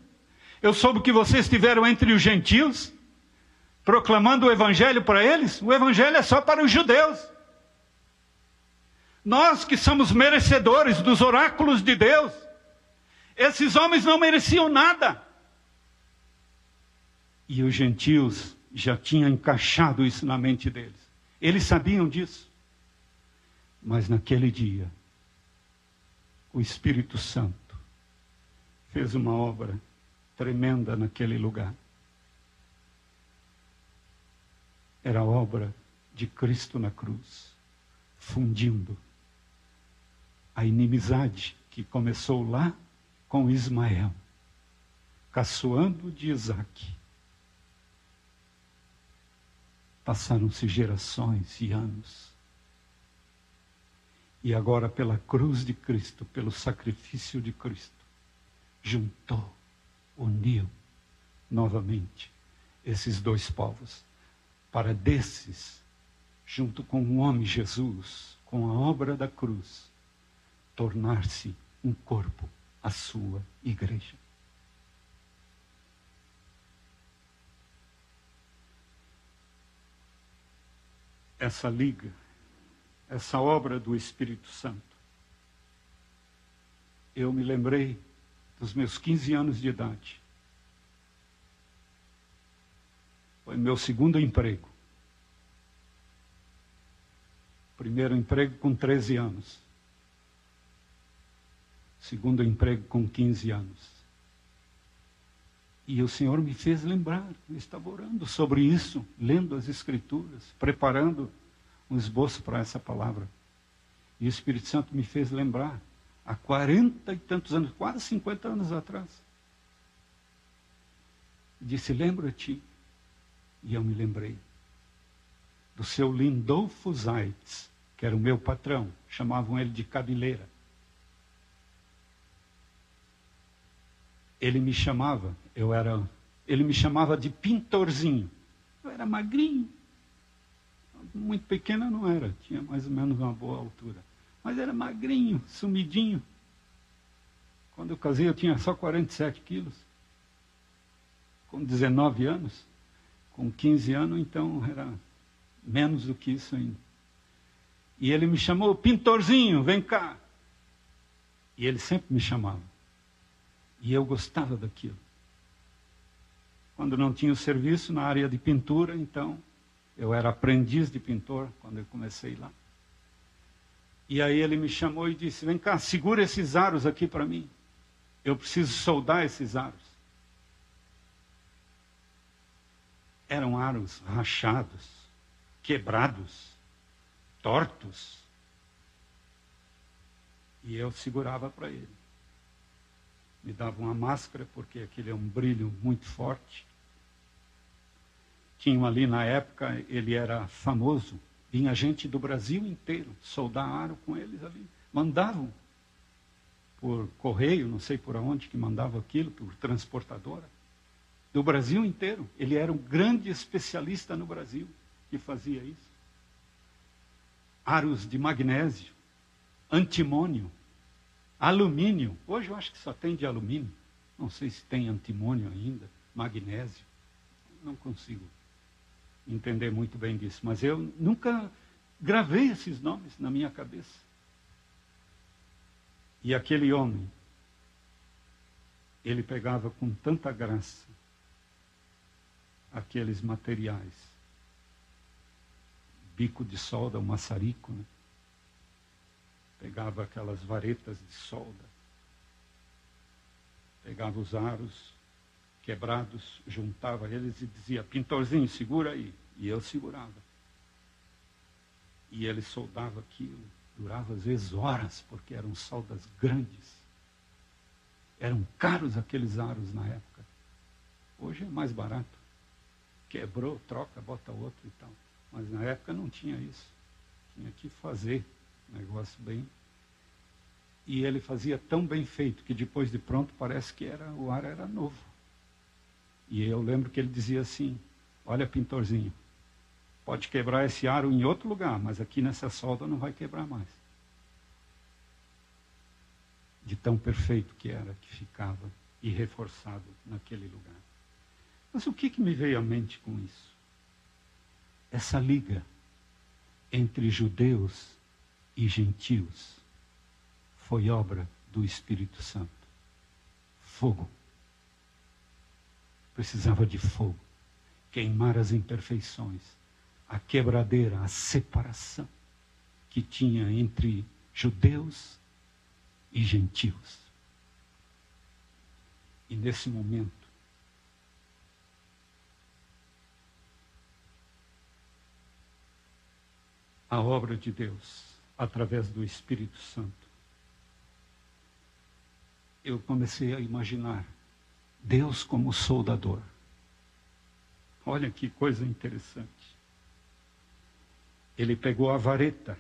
[SPEAKER 1] Eu soube que vocês estiveram entre os gentios, proclamando o evangelho para eles. O evangelho é só para os judeus. Nós que somos merecedores dos oráculos de Deus, esses homens não mereciam nada. E os gentios já tinham encaixado isso na mente deles. Eles sabiam disso. Mas naquele dia, o Espírito Santo fez uma obra tremenda naquele lugar. Era a obra de Cristo na cruz, fundindo a inimizade que começou lá com Ismael, caçoando de Isaac. Passaram-se gerações e anos. E agora, pela cruz de Cristo, pelo sacrifício de Cristo, juntou, uniu novamente esses dois povos, para desses, junto com o homem Jesus, com a obra da cruz, tornar-se um corpo, a sua igreja. Essa liga essa obra do Espírito Santo. Eu me lembrei dos meus 15 anos de idade. Foi meu segundo emprego. Primeiro emprego com 13 anos. Segundo emprego com 15 anos. E o Senhor me fez lembrar, eu estava orando sobre isso, lendo as Escrituras, preparando um esboço para essa palavra. E o Espírito Santo me fez lembrar há quarenta e tantos anos, quase 50 anos atrás. Disse: Lembra-te. E eu me lembrei do seu Lindolfo Zaitz, que era o meu patrão, chamavam ele de cabeleira. Ele me chamava, eu era, ele me chamava de pintorzinho. Eu era magrinho, muito pequena não era, tinha mais ou menos uma boa altura. Mas era magrinho, sumidinho. Quando eu casei, eu tinha só 47 quilos. Com 19 anos. Com 15 anos, então, era menos do que isso ainda. E ele me chamou, pintorzinho, vem cá. E ele sempre me chamava. E eu gostava daquilo. Quando não tinha o serviço na área de pintura, então eu era aprendiz de pintor quando eu comecei lá. E aí ele me chamou e disse: Vem cá, segura esses aros aqui para mim. Eu preciso soldar esses aros. Eram aros rachados, quebrados, tortos. E eu segurava para ele. Me dava uma máscara, porque aquele é um brilho muito forte tinham ali na época, ele era famoso, vinha gente do Brasil inteiro soldar aro com eles ali. Mandavam por correio, não sei por onde que mandava aquilo, por transportadora. Do Brasil inteiro. Ele era um grande especialista no Brasil que fazia isso. Aros de magnésio, antimônio, alumínio. Hoje eu acho que só tem de alumínio. Não sei se tem antimônio ainda, magnésio. Não consigo entender muito bem disso, mas eu nunca gravei esses nomes na minha cabeça. E aquele homem, ele pegava com tanta graça aqueles materiais. Bico de solda, o maçarico, né? Pegava aquelas varetas de solda. Pegava os aros, quebrados, juntava eles e dizia: Pintorzinho, segura aí. E eu segurava. E ele soldava aquilo. Durava às vezes horas, porque eram soldas grandes. Eram caros aqueles aros na época. Hoje é mais barato. Quebrou, troca, bota outro e tal. Mas na época não tinha isso. Tinha que fazer negócio bem. E ele fazia tão bem feito que depois de pronto parece que era, o ar era novo. E eu lembro que ele dizia assim: Olha, pintorzinho, pode quebrar esse aro em outro lugar, mas aqui nessa solda não vai quebrar mais. De tão perfeito que era, que ficava e reforçado naquele lugar. Mas o que, que me veio à mente com isso? Essa liga entre judeus e gentios foi obra do Espírito Santo. Fogo precisava de fogo, queimar as imperfeições, a quebradeira, a separação que tinha entre judeus e gentios. E nesse momento, a obra de Deus, através do Espírito Santo, eu comecei a imaginar Deus como soldador. Olha que coisa interessante. Ele pegou a vareta,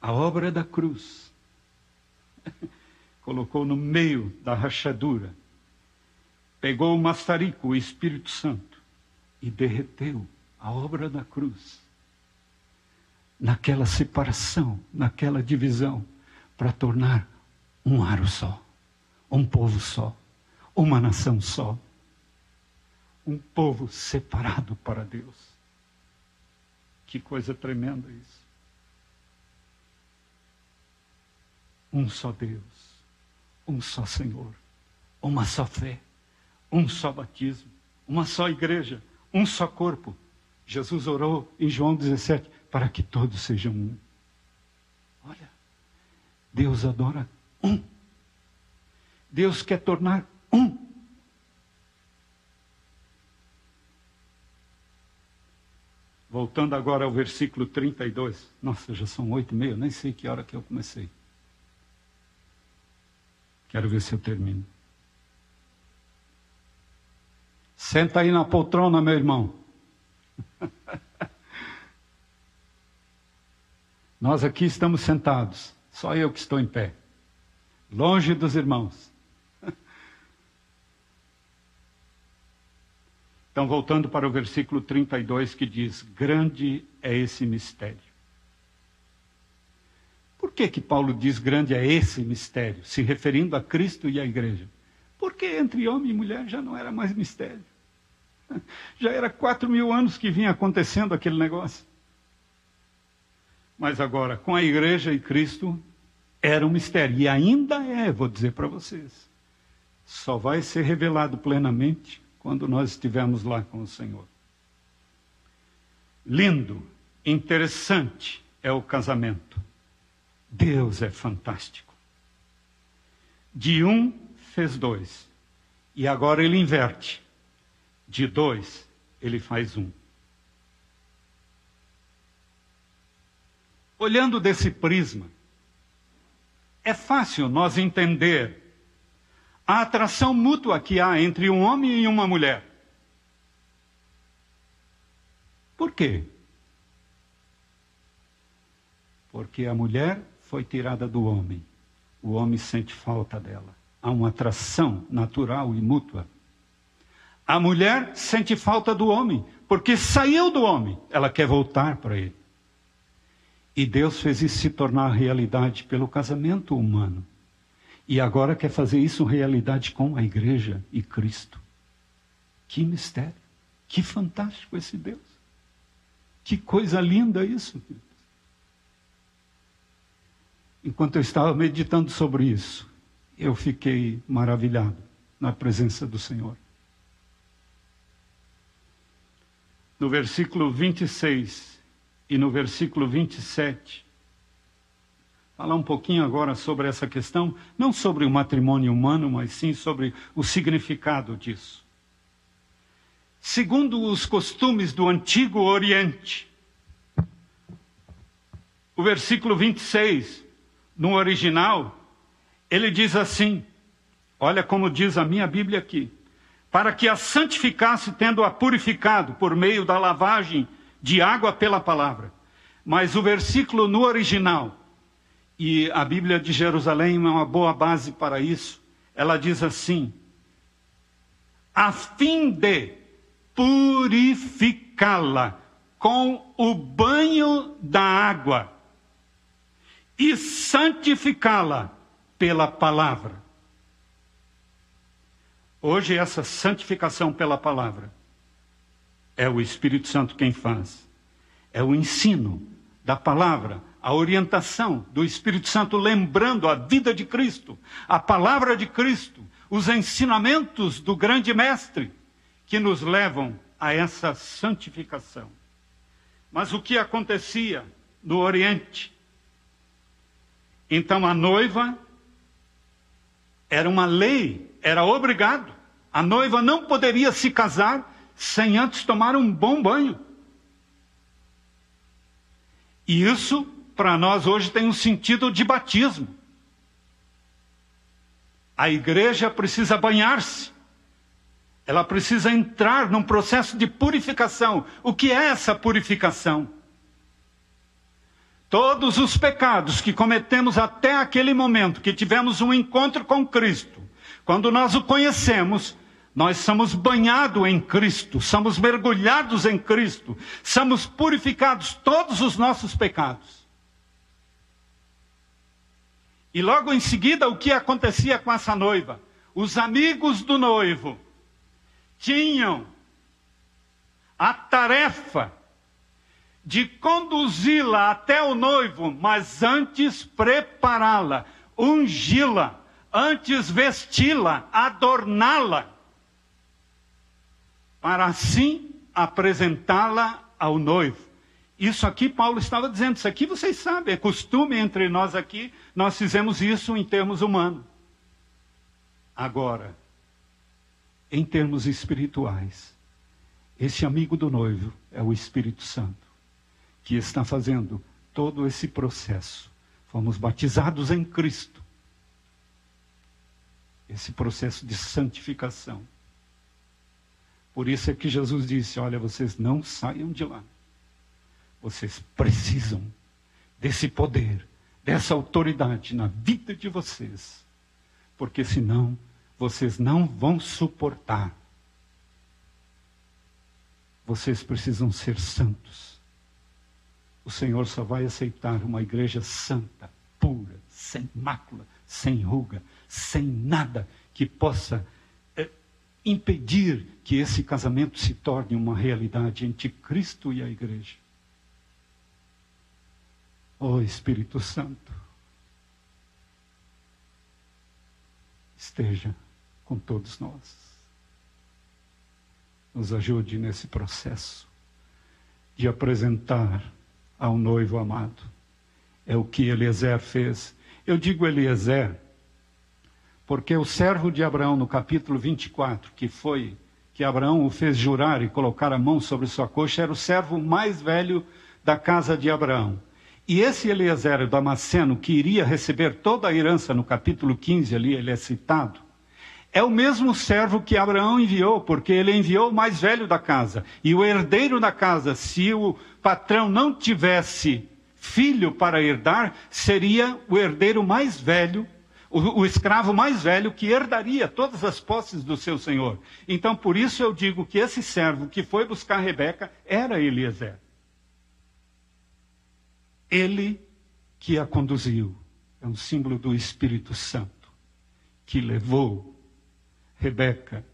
[SPEAKER 1] a obra da cruz, colocou no meio da rachadura, pegou o maçarico, o Espírito Santo, e derreteu a obra da cruz naquela separação, naquela divisão, para tornar um aro só, um povo só uma nação só, um povo separado para Deus. Que coisa tremenda isso. Um só Deus, um só Senhor, uma só fé, um só batismo, uma só igreja, um só corpo. Jesus orou em João 17 para que todos sejam um. Olha, Deus adora um. Deus quer tornar Voltando agora ao versículo 32. Nossa, já são oito e meia, nem sei que hora que eu comecei. Quero ver se eu termino. Senta aí na poltrona, meu irmão. Nós aqui estamos sentados, só eu que estou em pé, longe dos irmãos. Então, voltando para o versículo 32 que diz: Grande é esse mistério. Por que, que Paulo diz grande é esse mistério, se referindo a Cristo e à igreja? Porque entre homem e mulher já não era mais mistério. Já era quatro mil anos que vinha acontecendo aquele negócio. Mas agora, com a igreja e Cristo, era um mistério. E ainda é, vou dizer para vocês. Só vai ser revelado plenamente quando nós estivermos lá com o Senhor. Lindo, interessante é o casamento. Deus é fantástico. De um fez dois. E agora ele inverte. De dois, ele faz um. Olhando desse prisma, é fácil nós entender a atração mútua que há entre um homem e uma mulher. Por quê? Porque a mulher foi tirada do homem. O homem sente falta dela. Há uma atração natural e mútua. A mulher sente falta do homem, porque saiu do homem. Ela quer voltar para ele. E Deus fez isso se tornar realidade pelo casamento humano. E agora quer fazer isso realidade com a igreja e Cristo. Que mistério. Que fantástico esse Deus. Que coisa linda isso. Enquanto eu estava meditando sobre isso, eu fiquei maravilhado na presença do Senhor. No versículo 26 e no versículo 27, falar um pouquinho agora sobre essa questão, não sobre o matrimônio humano, mas sim sobre o significado disso. Segundo os costumes do antigo Oriente, o versículo 26, no original, ele diz assim: olha como diz a minha Bíblia aqui. Para que a santificasse, tendo-a purificado por meio da lavagem de água pela palavra. Mas o versículo no original, e a Bíblia de Jerusalém é uma boa base para isso. Ela diz assim: a fim de purificá-la com o banho da água e santificá-la pela palavra. Hoje, essa santificação pela palavra é o Espírito Santo quem faz. É o ensino da palavra a orientação do Espírito Santo, lembrando a vida de Cristo, a palavra de Cristo, os ensinamentos do grande Mestre, que nos levam a essa santificação. Mas o que acontecia no Oriente? Então a noiva era uma lei, era obrigado. A noiva não poderia se casar sem antes tomar um bom banho. E isso para nós hoje tem um sentido de batismo. A igreja precisa banhar-se. Ela precisa entrar num processo de purificação. O que é essa purificação? Todos os pecados que cometemos até aquele momento que tivemos um encontro com Cristo, quando nós o conhecemos, nós somos banhados em Cristo, somos mergulhados em Cristo, somos purificados todos os nossos pecados. E logo em seguida, o que acontecia com essa noiva? Os amigos do noivo tinham a tarefa de conduzi-la até o noivo, mas antes prepará-la, ungi-la, antes vesti-la, adorná-la, para assim apresentá-la ao noivo. Isso aqui Paulo estava dizendo, isso aqui vocês sabem, é costume entre nós aqui, nós fizemos isso em termos humanos. Agora, em termos espirituais, esse amigo do noivo é o Espírito Santo, que está fazendo todo esse processo. Fomos batizados em Cristo. esse processo de santificação. Por isso é que Jesus disse: Olha, vocês não saiam de lá. Vocês precisam desse poder, dessa autoridade na vida de vocês. Porque senão vocês não vão suportar. Vocês precisam ser santos. O Senhor só vai aceitar uma igreja santa, pura, sem mácula, sem ruga, sem nada que possa é, impedir que esse casamento se torne uma realidade entre Cristo e a igreja. Oh Espírito Santo, esteja com todos nós. Nos ajude nesse processo de apresentar ao noivo amado. É o que Eliezer fez. Eu digo Eliezer porque o servo de Abraão, no capítulo 24, que foi que Abraão o fez jurar e colocar a mão sobre sua coxa, era o servo mais velho da casa de Abraão. E esse Eliezer Damasceno, que iria receber toda a herança no capítulo 15, ali ele é citado, é o mesmo servo que Abraão enviou, porque ele enviou o mais velho da casa. E o herdeiro da casa, se o patrão não tivesse filho para herdar, seria o herdeiro mais velho, o, o escravo mais velho que herdaria todas as posses do seu senhor. Então, por isso eu digo que esse servo que foi buscar Rebeca era Eliezer ele que a conduziu. É um símbolo do Espírito Santo, que levou Rebeca,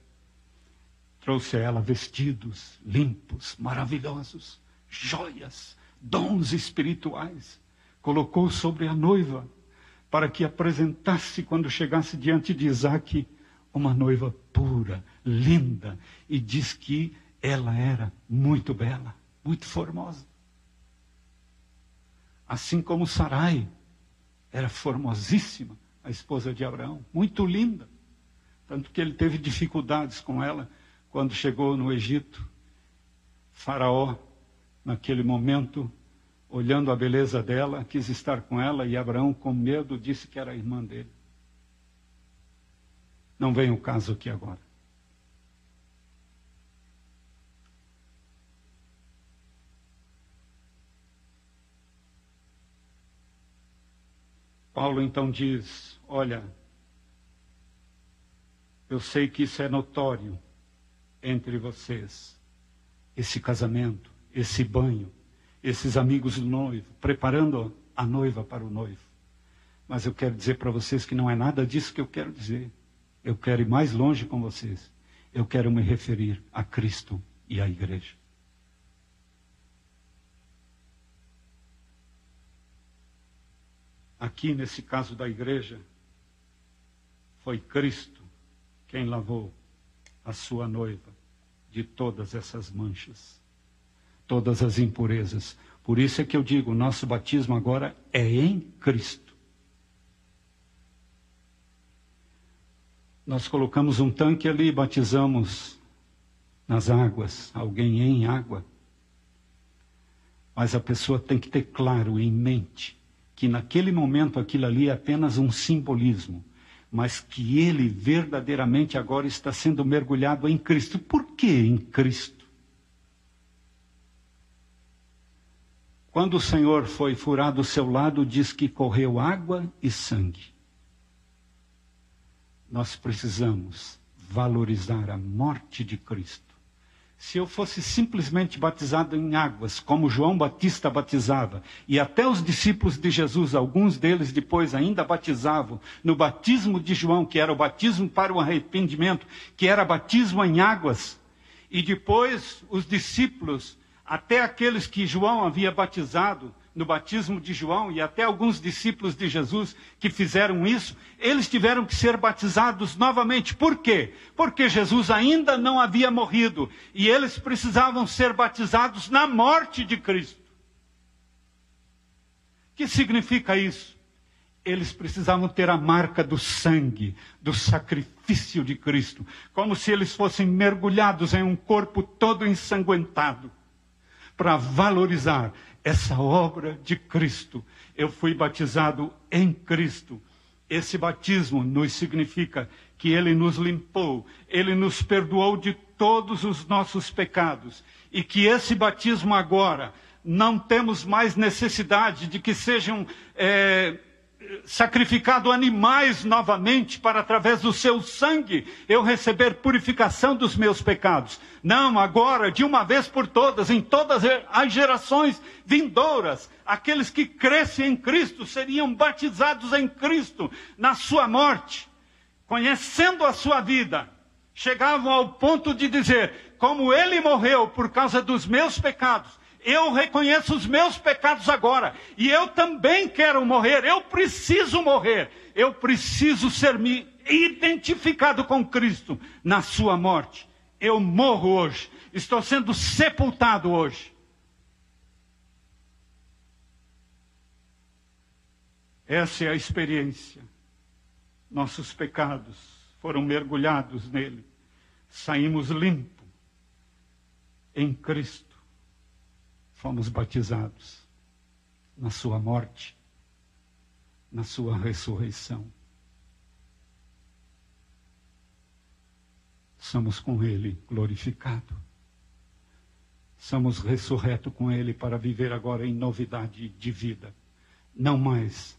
[SPEAKER 1] trouxe a ela vestidos limpos, maravilhosos, joias, dons espirituais, colocou sobre a noiva, para que apresentasse, quando chegasse diante de Isaac, uma noiva pura, linda, e diz que ela era muito bela, muito formosa. Assim como Sarai era formosíssima, a esposa de Abraão, muito linda. Tanto que ele teve dificuldades com ela quando chegou no Egito. Faraó, naquele momento, olhando a beleza dela, quis estar com ela e Abraão, com medo, disse que era irmã dele. Não vem o caso aqui agora. Paulo então diz: Olha, eu sei que isso é notório entre vocês, esse casamento, esse banho, esses amigos do noivo, preparando a noiva para o noivo. Mas eu quero dizer para vocês que não é nada disso que eu quero dizer. Eu quero ir mais longe com vocês. Eu quero me referir a Cristo e à igreja. Aqui, nesse caso da igreja, foi Cristo quem lavou a sua noiva de todas essas manchas, todas as impurezas. Por isso é que eu digo: nosso batismo agora é em Cristo. Nós colocamos um tanque ali, batizamos nas águas, alguém em água. Mas a pessoa tem que ter claro em mente que naquele momento aquilo ali é apenas um simbolismo, mas que ele verdadeiramente agora está sendo mergulhado em Cristo. Por que em Cristo? Quando o Senhor foi furado o seu lado, diz que correu água e sangue. Nós precisamos valorizar a morte de Cristo se eu fosse simplesmente batizado em águas, como João Batista batizava, e até os discípulos de Jesus, alguns deles depois ainda batizavam, no batismo de João, que era o batismo para o arrependimento, que era batismo em águas, e depois os discípulos, até aqueles que João havia batizado, no batismo de João e até alguns discípulos de Jesus que fizeram isso, eles tiveram que ser batizados novamente. Por quê? Porque Jesus ainda não havia morrido e eles precisavam ser batizados na morte de Cristo. O que significa isso? Eles precisavam ter a marca do sangue, do sacrifício de Cristo, como se eles fossem mergulhados em um corpo todo ensanguentado, para valorizar essa obra de Cristo. Eu fui batizado em Cristo. Esse batismo nos significa que Ele nos limpou, Ele nos perdoou de todos os nossos pecados e que esse batismo agora não temos mais necessidade de que sejam é, sacrificados animais novamente para, através do seu sangue, eu receber purificação dos meus pecados. Não, agora, de uma vez por todas, em todas as gerações vindouras, aqueles que crescem em Cristo seriam batizados em Cristo na sua morte, conhecendo a sua vida, chegavam ao ponto de dizer: como ele morreu por causa dos meus pecados, eu reconheço os meus pecados agora. E eu também quero morrer. Eu preciso morrer. Eu preciso ser me identificado com Cristo na sua morte. Eu morro hoje. Estou sendo sepultado hoje. Essa é a experiência. Nossos pecados foram mergulhados nele. Saímos limpos em Cristo fomos batizados na Sua morte, na Sua ressurreição. Somos com Ele glorificado. Somos ressurreto com Ele para viver agora em novidade de vida. Não mais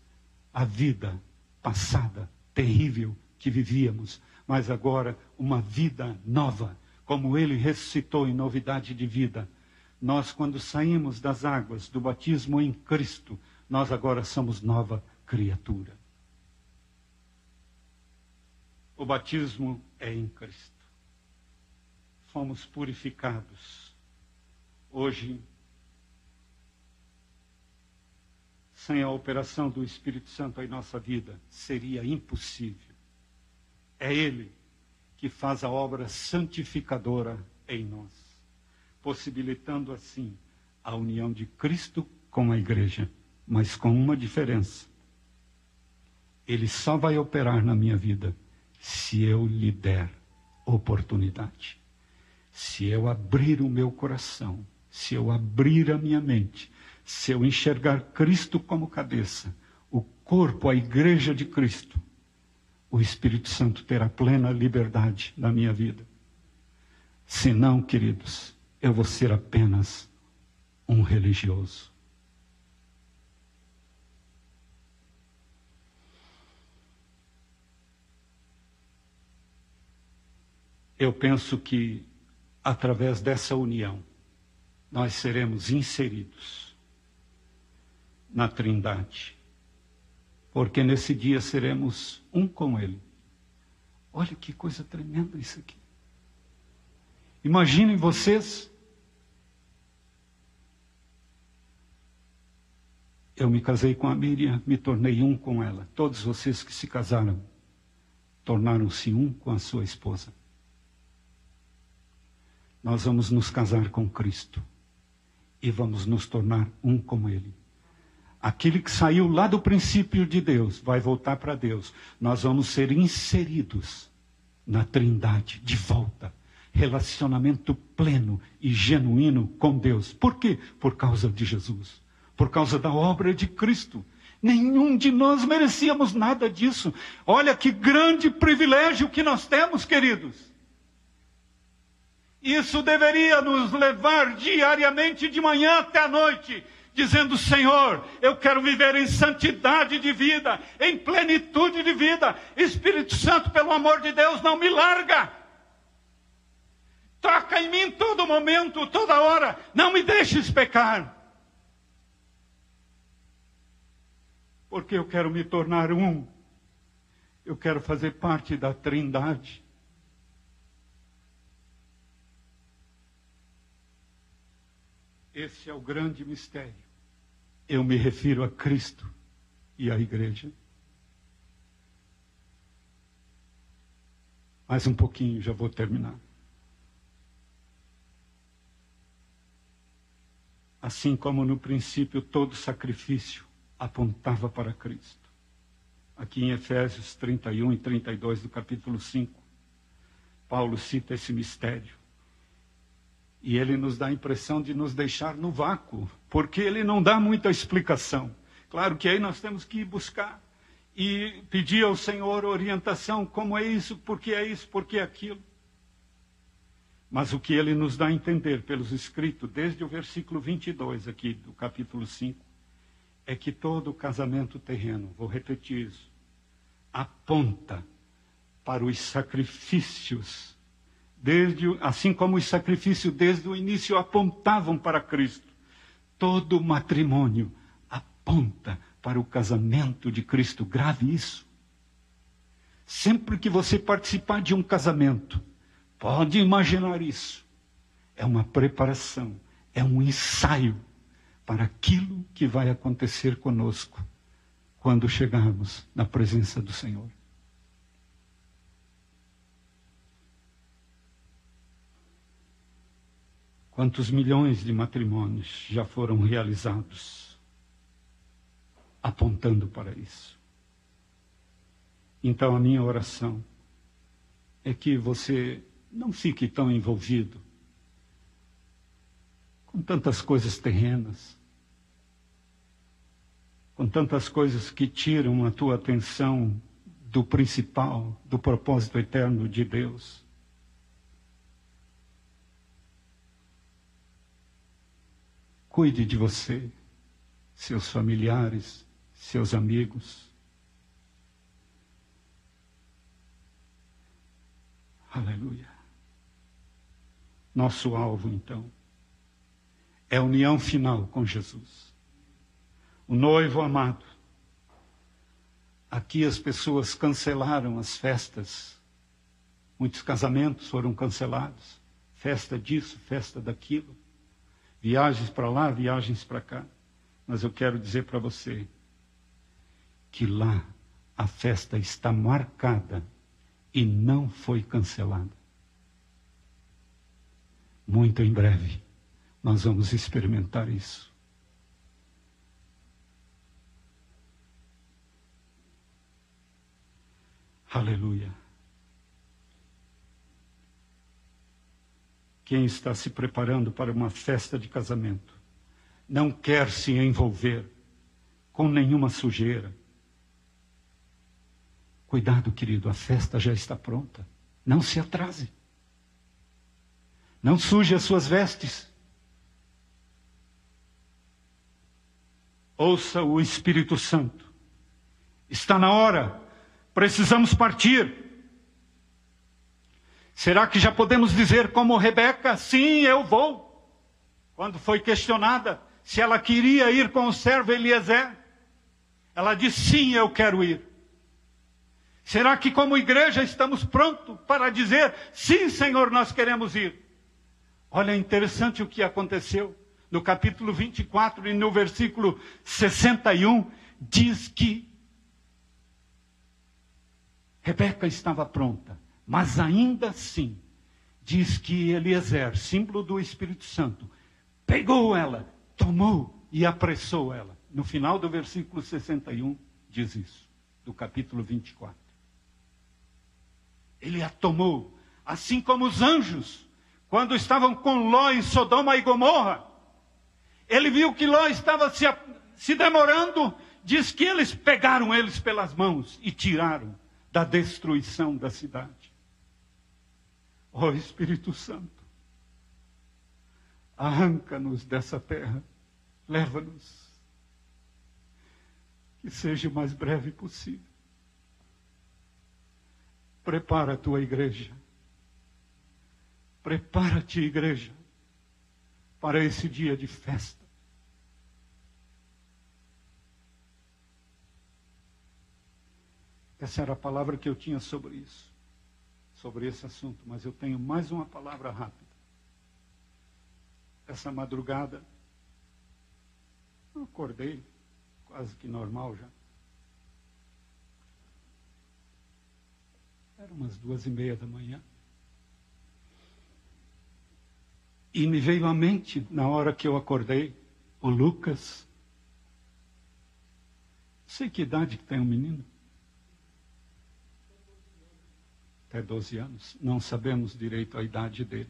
[SPEAKER 1] a vida passada, terrível que vivíamos, mas agora uma vida nova, como Ele ressuscitou em novidade de vida nós, quando saímos das águas do batismo em Cristo, nós agora somos nova criatura. O batismo é em Cristo. Fomos purificados. Hoje, sem a operação do Espírito Santo em nossa vida, seria impossível. É Ele que faz a obra santificadora em nós possibilitando assim a união de Cristo com a igreja, mas com uma diferença. Ele só vai operar na minha vida se eu lhe der oportunidade. Se eu abrir o meu coração, se eu abrir a minha mente, se eu enxergar Cristo como cabeça, o corpo, a igreja de Cristo, o Espírito Santo terá plena liberdade na minha vida. Se não, queridos, eu vou ser apenas um religioso. Eu penso que, através dessa união, nós seremos inseridos na Trindade. Porque nesse dia seremos um com Ele. Olha que coisa tremenda isso aqui. Imaginem vocês. Eu me casei com a Miriam, me tornei um com ela. Todos vocês que se casaram tornaram-se um com a sua esposa. Nós vamos nos casar com Cristo e vamos nos tornar um com Ele. Aquele que saiu lá do princípio de Deus vai voltar para Deus. Nós vamos ser inseridos na Trindade de volta relacionamento pleno e genuíno com Deus. Por quê? Por causa de Jesus. Por causa da obra de Cristo. Nenhum de nós merecíamos nada disso. Olha que grande privilégio que nós temos, queridos. Isso deveria nos levar diariamente, de manhã até a noite, dizendo: Senhor, eu quero viver em santidade de vida, em plenitude de vida. Espírito Santo, pelo amor de Deus, não me larga. Toca em mim todo momento, toda hora. Não me deixes pecar. Porque eu quero me tornar um. Eu quero fazer parte da Trindade. Esse é o grande mistério. Eu me refiro a Cristo e à igreja. Mais um pouquinho, já vou terminar. Assim como no princípio todo sacrifício apontava para Cristo. Aqui em Efésios 31 e 32 do capítulo 5, Paulo cita esse mistério. E ele nos dá a impressão de nos deixar no vácuo, porque ele não dá muita explicação. Claro que aí nós temos que ir buscar. e pedir ao Senhor orientação, como é isso, por que é isso, por que é aquilo. Mas o que ele nos dá a entender pelos escritos, desde o versículo 22 aqui do capítulo 5, é que todo casamento terreno, vou repetir isso, aponta para os sacrifícios, desde, assim como os sacrifícios desde o início apontavam para Cristo. Todo matrimônio aponta para o casamento de Cristo. Grave isso. Sempre que você participar de um casamento, pode imaginar isso. É uma preparação, é um ensaio para aquilo que vai acontecer conosco quando chegarmos na presença do Senhor. Quantos milhões de matrimônios já foram realizados apontando para isso? Então, a minha oração é que você não fique tão envolvido com tantas coisas terrenas, com tantas coisas que tiram a tua atenção do principal, do propósito eterno de Deus. Cuide de você, seus familiares, seus amigos. Aleluia. Nosso alvo, então, é a união final com Jesus. O noivo amado. Aqui as pessoas cancelaram as festas. Muitos casamentos foram cancelados. Festa disso, festa daquilo viagens para lá, viagens para cá. Mas eu quero dizer para você que lá a festa está marcada e não foi cancelada. Muito em breve nós vamos experimentar isso. Aleluia. quem está se preparando para uma festa de casamento não quer se envolver com nenhuma sujeira. Cuidado, querido, a festa já está pronta. Não se atrase. Não suje as suas vestes. Ouça o Espírito Santo. Está na hora. Precisamos partir. Será que já podemos dizer como Rebeca, sim, eu vou? Quando foi questionada se ela queria ir com o servo Eliezer, ela disse, sim, eu quero ir. Será que como igreja estamos prontos para dizer, sim, Senhor, nós queremos ir? Olha, é interessante o que aconteceu. No capítulo 24 e no versículo 61, diz que Rebeca estava pronta mas ainda assim, diz que Eliezer, símbolo do Espírito Santo, pegou ela, tomou e apressou ela. No final do versículo 61, diz isso, do capítulo 24. Ele a tomou, assim como os anjos, quando estavam com Ló em Sodoma e Gomorra. Ele viu que Ló estava se, se demorando, diz que eles pegaram eles pelas mãos e tiraram da destruição da cidade. Ó oh, Espírito Santo, arranca-nos dessa terra, leva-nos. Que seja o mais breve possível. Prepara a tua igreja. Prepara-te, igreja, para esse dia de festa. Essa era a palavra que eu tinha sobre isso sobre esse assunto, mas eu tenho mais uma palavra rápida. Essa madrugada, eu acordei quase que normal já. Era umas duas e meia da manhã. E me veio à mente, na hora que eu acordei, o Lucas. Sei que idade que tem o um menino até 12 anos. Não sabemos direito a idade dele.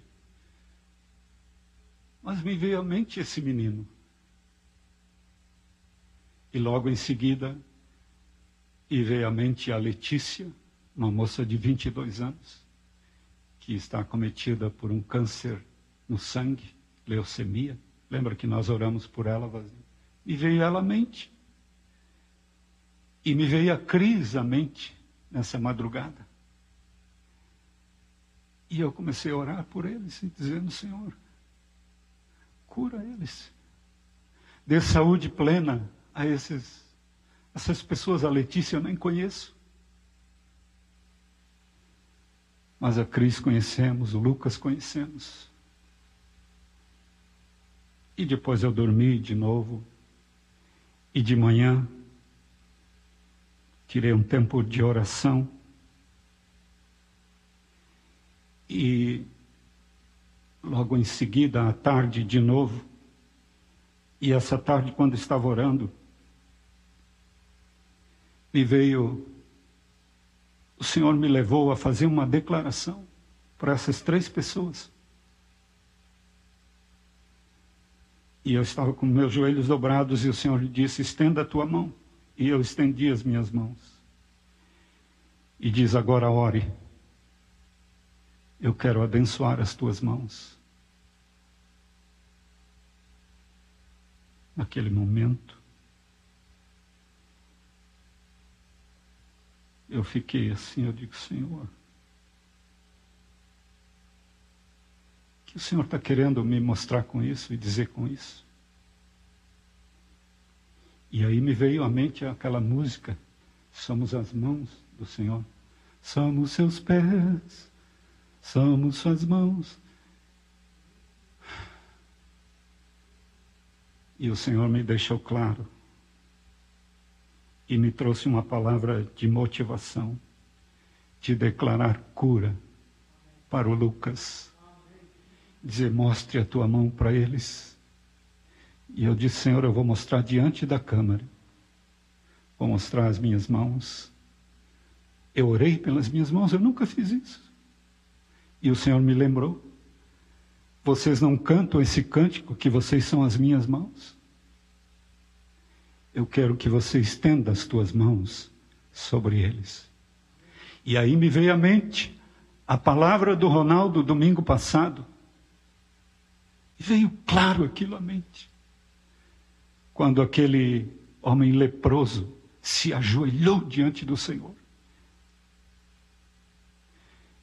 [SPEAKER 1] Mas me veio à mente esse menino. E logo em seguida, E veio à mente a Letícia, uma moça de 22 anos, que está acometida por um câncer no sangue, leucemia. Lembra que nós oramos por ela, vazia? E veio ela à mente. E me veio a Cris à mente nessa madrugada. E eu comecei a orar por eles, dizendo: Senhor, cura eles. Dê saúde plena a esses, essas pessoas. A Letícia eu nem conheço. Mas a Cris conhecemos, o Lucas conhecemos. E depois eu dormi de novo. E de manhã tirei um tempo de oração. E logo em seguida, à tarde, de novo. E essa tarde, quando estava orando, me veio o Senhor me levou a fazer uma declaração para essas três pessoas. E eu estava com meus joelhos dobrados e o Senhor disse: estenda a tua mão. E eu estendi as minhas mãos. E diz: agora ore. Eu quero abençoar as tuas mãos. Naquele momento, eu fiquei assim, eu digo, Senhor, o que o Senhor está querendo me mostrar com isso e dizer com isso? E aí me veio à mente aquela música, somos as mãos do Senhor, somos seus pés, somos suas mãos. E o Senhor me deixou claro e me trouxe uma palavra de motivação, de declarar cura para o Lucas. Dizer, mostre a tua mão para eles. E eu disse, Senhor, eu vou mostrar diante da câmara. Vou mostrar as minhas mãos. Eu orei pelas minhas mãos, eu nunca fiz isso. E o Senhor me lembrou. Vocês não cantam esse cântico que vocês são as minhas mãos? eu quero que você estenda as tuas mãos sobre eles. E aí me veio à mente a palavra do Ronaldo domingo passado. E veio claro aquilo à mente. Quando aquele homem leproso se ajoelhou diante do Senhor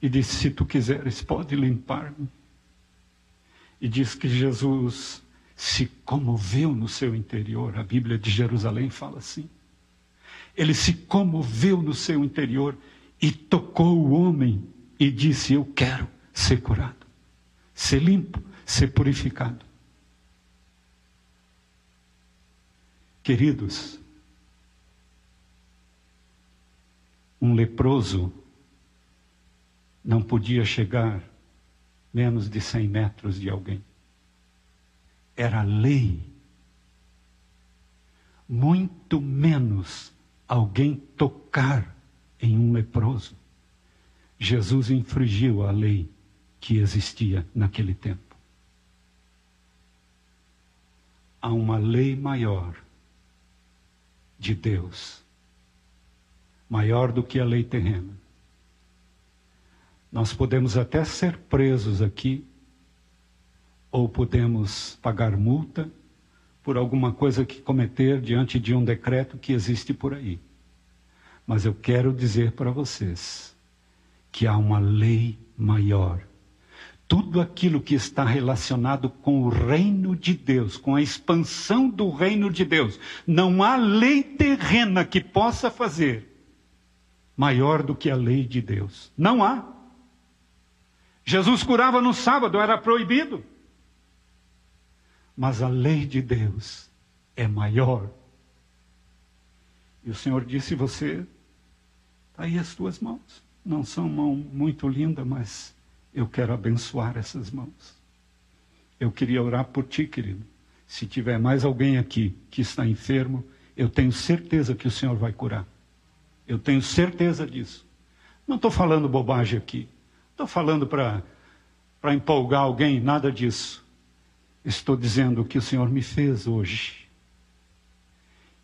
[SPEAKER 1] e disse: Se tu quiseres, pode limpar-me. E diz que Jesus se comoveu no seu interior. A Bíblia de Jerusalém fala assim. Ele se comoveu no seu interior e tocou o homem e disse: Eu quero ser curado, ser limpo, ser purificado. Queridos, um leproso não podia chegar menos de 100 metros de alguém era lei. Muito menos alguém tocar em um leproso. Jesus infringiu a lei que existia naquele tempo. Há uma lei maior de Deus, maior do que a lei terrena. Nós podemos até ser presos aqui ou podemos pagar multa por alguma coisa que cometer diante de um decreto que existe por aí. Mas eu quero dizer para vocês que há uma lei maior. Tudo aquilo que está relacionado com o reino de Deus, com a expansão do reino de Deus, não há lei terrena que possa fazer maior do que a lei de Deus. Não há. Jesus curava no sábado, era proibido. Mas a lei de Deus é maior. E o Senhor disse: Você, está aí as tuas mãos. Não são mãos muito lindas, mas eu quero abençoar essas mãos. Eu queria orar por ti, querido. Se tiver mais alguém aqui que está enfermo, eu tenho certeza que o Senhor vai curar. Eu tenho certeza disso. Não estou falando bobagem aqui. Estou falando para empolgar alguém, nada disso. Estou dizendo o que o Senhor me fez hoje.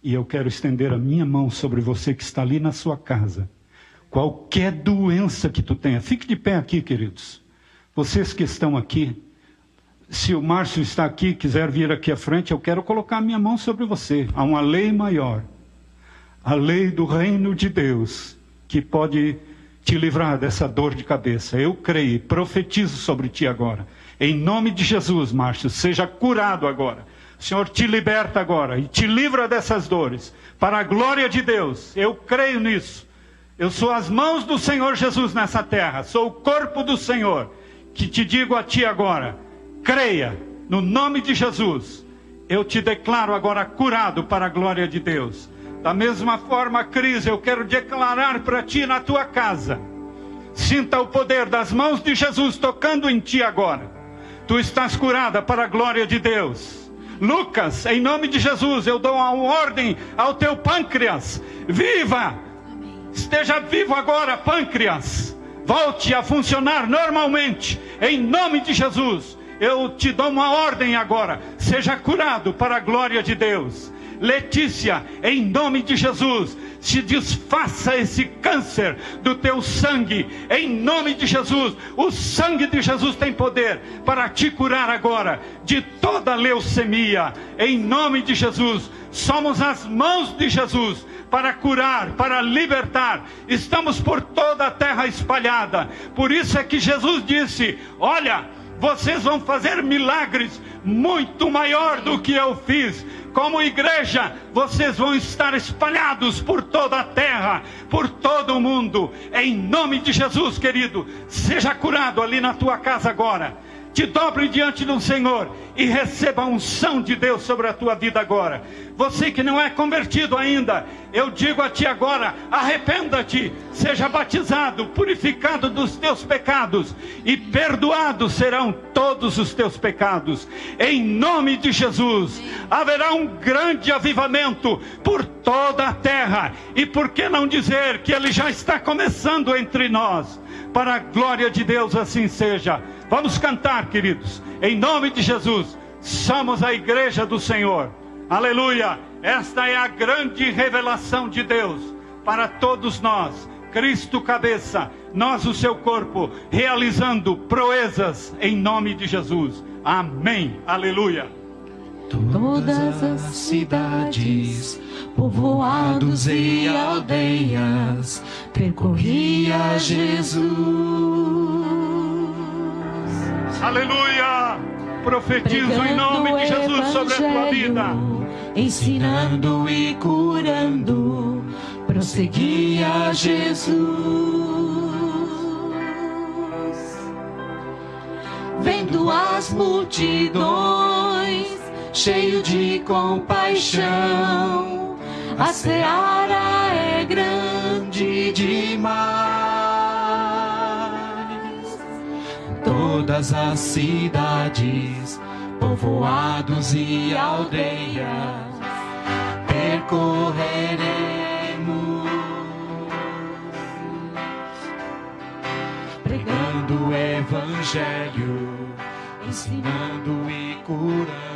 [SPEAKER 1] E eu quero estender a minha mão sobre você que está ali na sua casa. Qualquer doença que tu tenha, fique de pé aqui, queridos. Vocês que estão aqui, se o Márcio está aqui, quiser vir aqui à frente, eu quero colocar a minha mão sobre você. Há uma lei maior, a lei do reino de Deus, que pode te livrar dessa dor de cabeça. Eu creio, profetizo sobre ti agora. Em nome de Jesus, Márcio, seja curado agora. O Senhor te liberta agora e te livra dessas dores. Para a glória de Deus, eu creio nisso. Eu sou as mãos do Senhor Jesus nessa terra, sou o corpo do Senhor, que te digo a ti agora: creia, no nome de Jesus. Eu te declaro agora curado para a glória de Deus. Da mesma forma, Cris, eu quero declarar para ti na tua casa. Sinta o poder das mãos de Jesus tocando em ti agora. Tu estás curada para a glória de Deus. Lucas, em nome de Jesus, eu dou uma ordem ao teu pâncreas. Viva! Esteja vivo agora, pâncreas. Volte a funcionar normalmente. Em nome de Jesus. Eu te dou uma ordem agora. Seja curado para a glória de Deus. Letícia, em nome de Jesus, se desfaça esse câncer do teu sangue, em nome de Jesus. O sangue de Jesus tem poder para te curar agora de toda leucemia, em nome de Jesus. Somos as mãos de Jesus para curar, para libertar. Estamos por toda a terra espalhada. Por isso é que Jesus disse: Olha, vocês vão fazer milagres muito maior do que eu fiz como igreja, vocês vão estar espalhados por toda a terra, por todo o mundo. Em nome de Jesus, querido, seja curado ali na tua casa agora. Te dobre diante do Senhor e receba a unção de Deus sobre a tua vida agora. Você que não é convertido ainda, eu digo a ti agora: arrependa-te, seja batizado, purificado dos teus pecados e perdoados serão todos os teus pecados. Em nome de Jesus, haverá um grande avivamento por toda a terra. E por que não dizer que ele já está começando entre nós? Para a glória de Deus, assim seja. Vamos cantar, queridos, em nome de Jesus. Somos a igreja do Senhor. Aleluia! Esta é a grande revelação de Deus para todos nós. Cristo cabeça, nós o seu corpo, realizando proezas em nome de Jesus. Amém. Aleluia.
[SPEAKER 2] Todas as cidades, povoados e aldeias, percorria Jesus
[SPEAKER 1] Aleluia! Profetizo em nome de Jesus sobre a tua vida.
[SPEAKER 2] Ensinando e curando, prosseguia Jesus. Vendo as multidões, cheio de compaixão, a seara é grande demais. Todas as cidades, povoados e aldeias, percorreremos, pregando o Evangelho, ensinando e curando